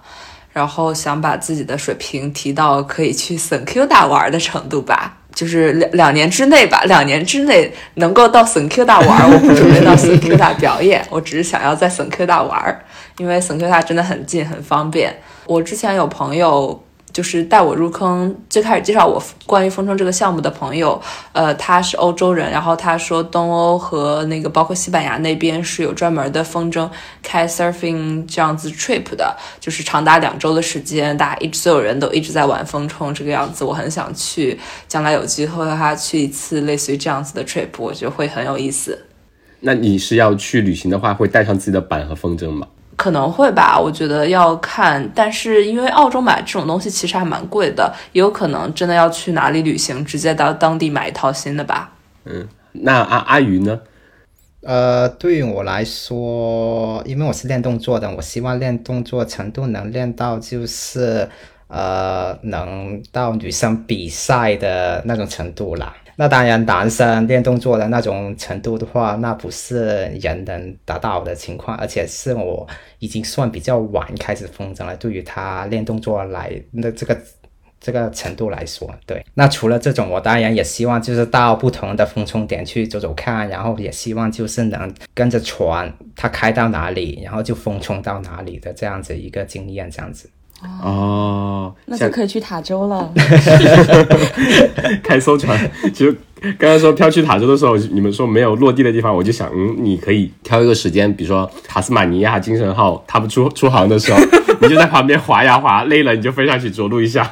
然后想把自己的水平提到可以去 s a n Q 大玩的程度吧，就是两两年之内吧，两年之内能够到 s a n Q 大玩，我不准备到 s a n Q 大表演，我只是想要在 s a n Q 大玩，因为 s a n Q 大真的很近很方便。我之前有朋友。就是带我入坑，最开始介绍我关于风筝这个项目的朋友，呃，他是欧洲人，然后他说东欧和那个包括西班牙那边是有专门的风筝开 surfing 这样子 trip 的，就是长达两周的时间，大家一直所有人都一直在玩风筝这个样子。我很想去，将来有机会和他去一次类似于这样子的 trip，我觉得会很有意思。那你是要去旅行的话，会带上自己的板和风筝吗？可能会吧，我觉得要看，但是因为澳洲买这种东西其实还蛮贵的，也有可能真的要去哪里旅行，直接到当地买一套新的吧。嗯，那阿阿鱼呢？呃，对于我来说，因为我是练动作的，我希望练动作程度能练到就是呃，能到女生比赛的那种程度啦。那当然，男生练动作的那种程度的话，那不是人能达到的情况，而且是我已经算比较晚开始风筝了。对于他练动作来那这个这个程度来说，对。那除了这种，我当然也希望就是到不同的风冲点去走走看，然后也希望就是能跟着船，它开到哪里，然后就风冲到哪里的这样子一个经验，这样子。哦，那就可以去塔州了。开艘船，其实刚刚说飘去塔州的时候，你们说没有落地的地方，我就想，嗯，你可以挑一个时间，比如说塔斯马尼亚精神号他们出出航的时候，你就在旁边划呀划，累了你就飞上去着陆一下，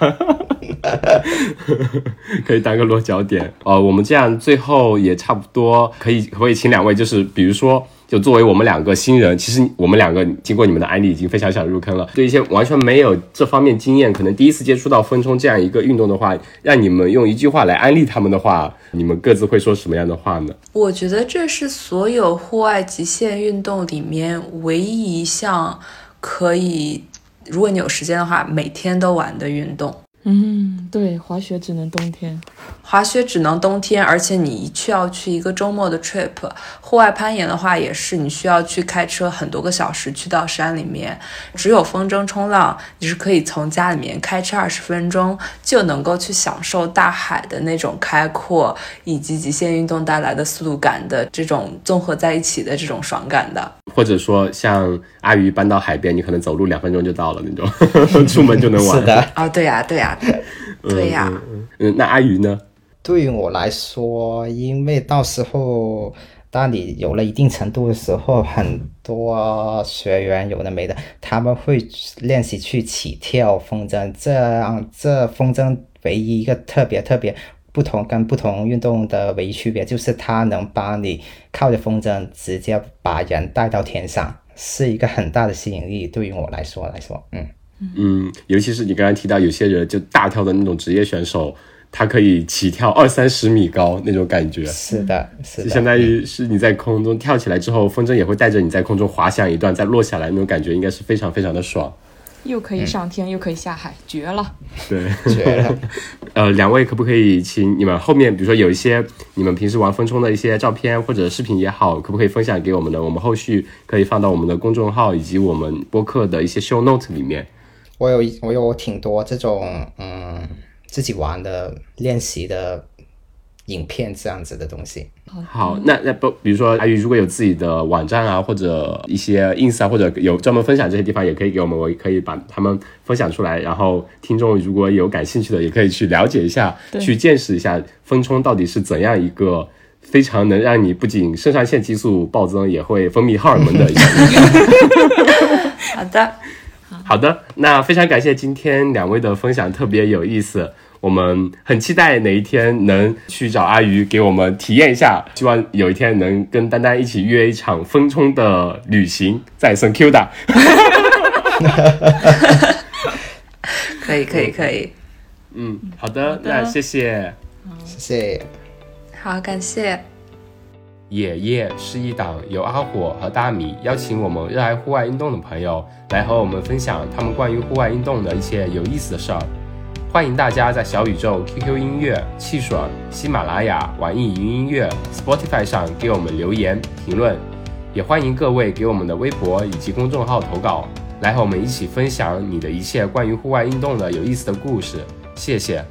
可以当个落脚点。呃，我们这样最后也差不多可以，可以请两位，就是比如说。就作为我们两个新人，其实我们两个经过你们的安利，已经非常想入坑了。对一些完全没有这方面经验，可能第一次接触到风冲这样一个运动的话，让你们用一句话来安利他们的话，你们各自会说什么样的话呢？我觉得这是所有户外极限运动里面唯一一项可以，如果你有时间的话，每天都玩的运动。嗯，对，滑雪只能冬天，滑雪只能冬天，而且你一去要去一个周末的 trip。户外攀岩的话，也是你需要去开车很多个小时去到山里面。只有风筝冲浪，你是可以从家里面开车二十分钟就能够去享受大海的那种开阔，以及极限运动带来的速度感的这种综合在一起的这种爽感的。或者说，像阿鱼搬到海边，你可能走路两分钟就到了那种，出门就能玩。是的，啊，对呀，对呀，对呀。嗯，那阿鱼呢？对于我来说，因为到时候当你有了一定程度的时候，很多学员有的没的，他们会练习去起跳风筝，这样这风筝唯一一个特别特别。不同跟不同运动的唯一区别就是它能帮你靠着风筝直接把人带到天上，是一个很大的吸引力。对于我来说来说，嗯，嗯，尤其是你刚才提到有些人就大跳的那种职业选手，他可以起跳二三十米高那种感觉，是的，是的，就相当于是你在空中跳起来之后，风筝也会带着你在空中滑翔一段，再落下来那种感觉，应该是非常非常的爽。又可以上天，又可以下海，绝了！对，绝了。呃，两位可不可以请你们后面，比如说有一些你们平时玩风冲的一些照片或者视频也好，可不可以分享给我们呢？我们后续可以放到我们的公众号以及我们播客的一些 show note 里面。我有我有挺多这种嗯自己玩的练习的影片这样子的东西。好，那那不，比如说阿宇如果有自己的网站啊，或者一些 ins 啊，或者有专门分享这些地方，也可以给我们，我也可以把他们分享出来。然后听众如果有感兴趣的，也可以去了解一下，去见识一下风冲到底是怎样一个非常能让你不仅肾上腺激素暴增，也会分泌荷尔蒙的一个。好的。好的，那非常感谢今天两位的分享，特别有意思。我们很期待哪一天能去找阿鱼给我们体验一下，希望有一天能跟丹丹一起约一场风冲的旅行，在圣 Q 的。可以，可以，可以。嗯，好的，那谢谢，谢谢，好，感谢。野夜是一档由阿火和大米邀请我们热爱户外运动的朋友来和我们分享他们关于户外运动的一些有意思的事儿。欢迎大家在小宇宙、QQ 音乐、汽水、喜马拉雅、网易云音乐、Spotify 上给我们留言评论，也欢迎各位给我们的微博以及公众号投稿，来和我们一起分享你的一切关于户外运动的有意思的故事。谢谢。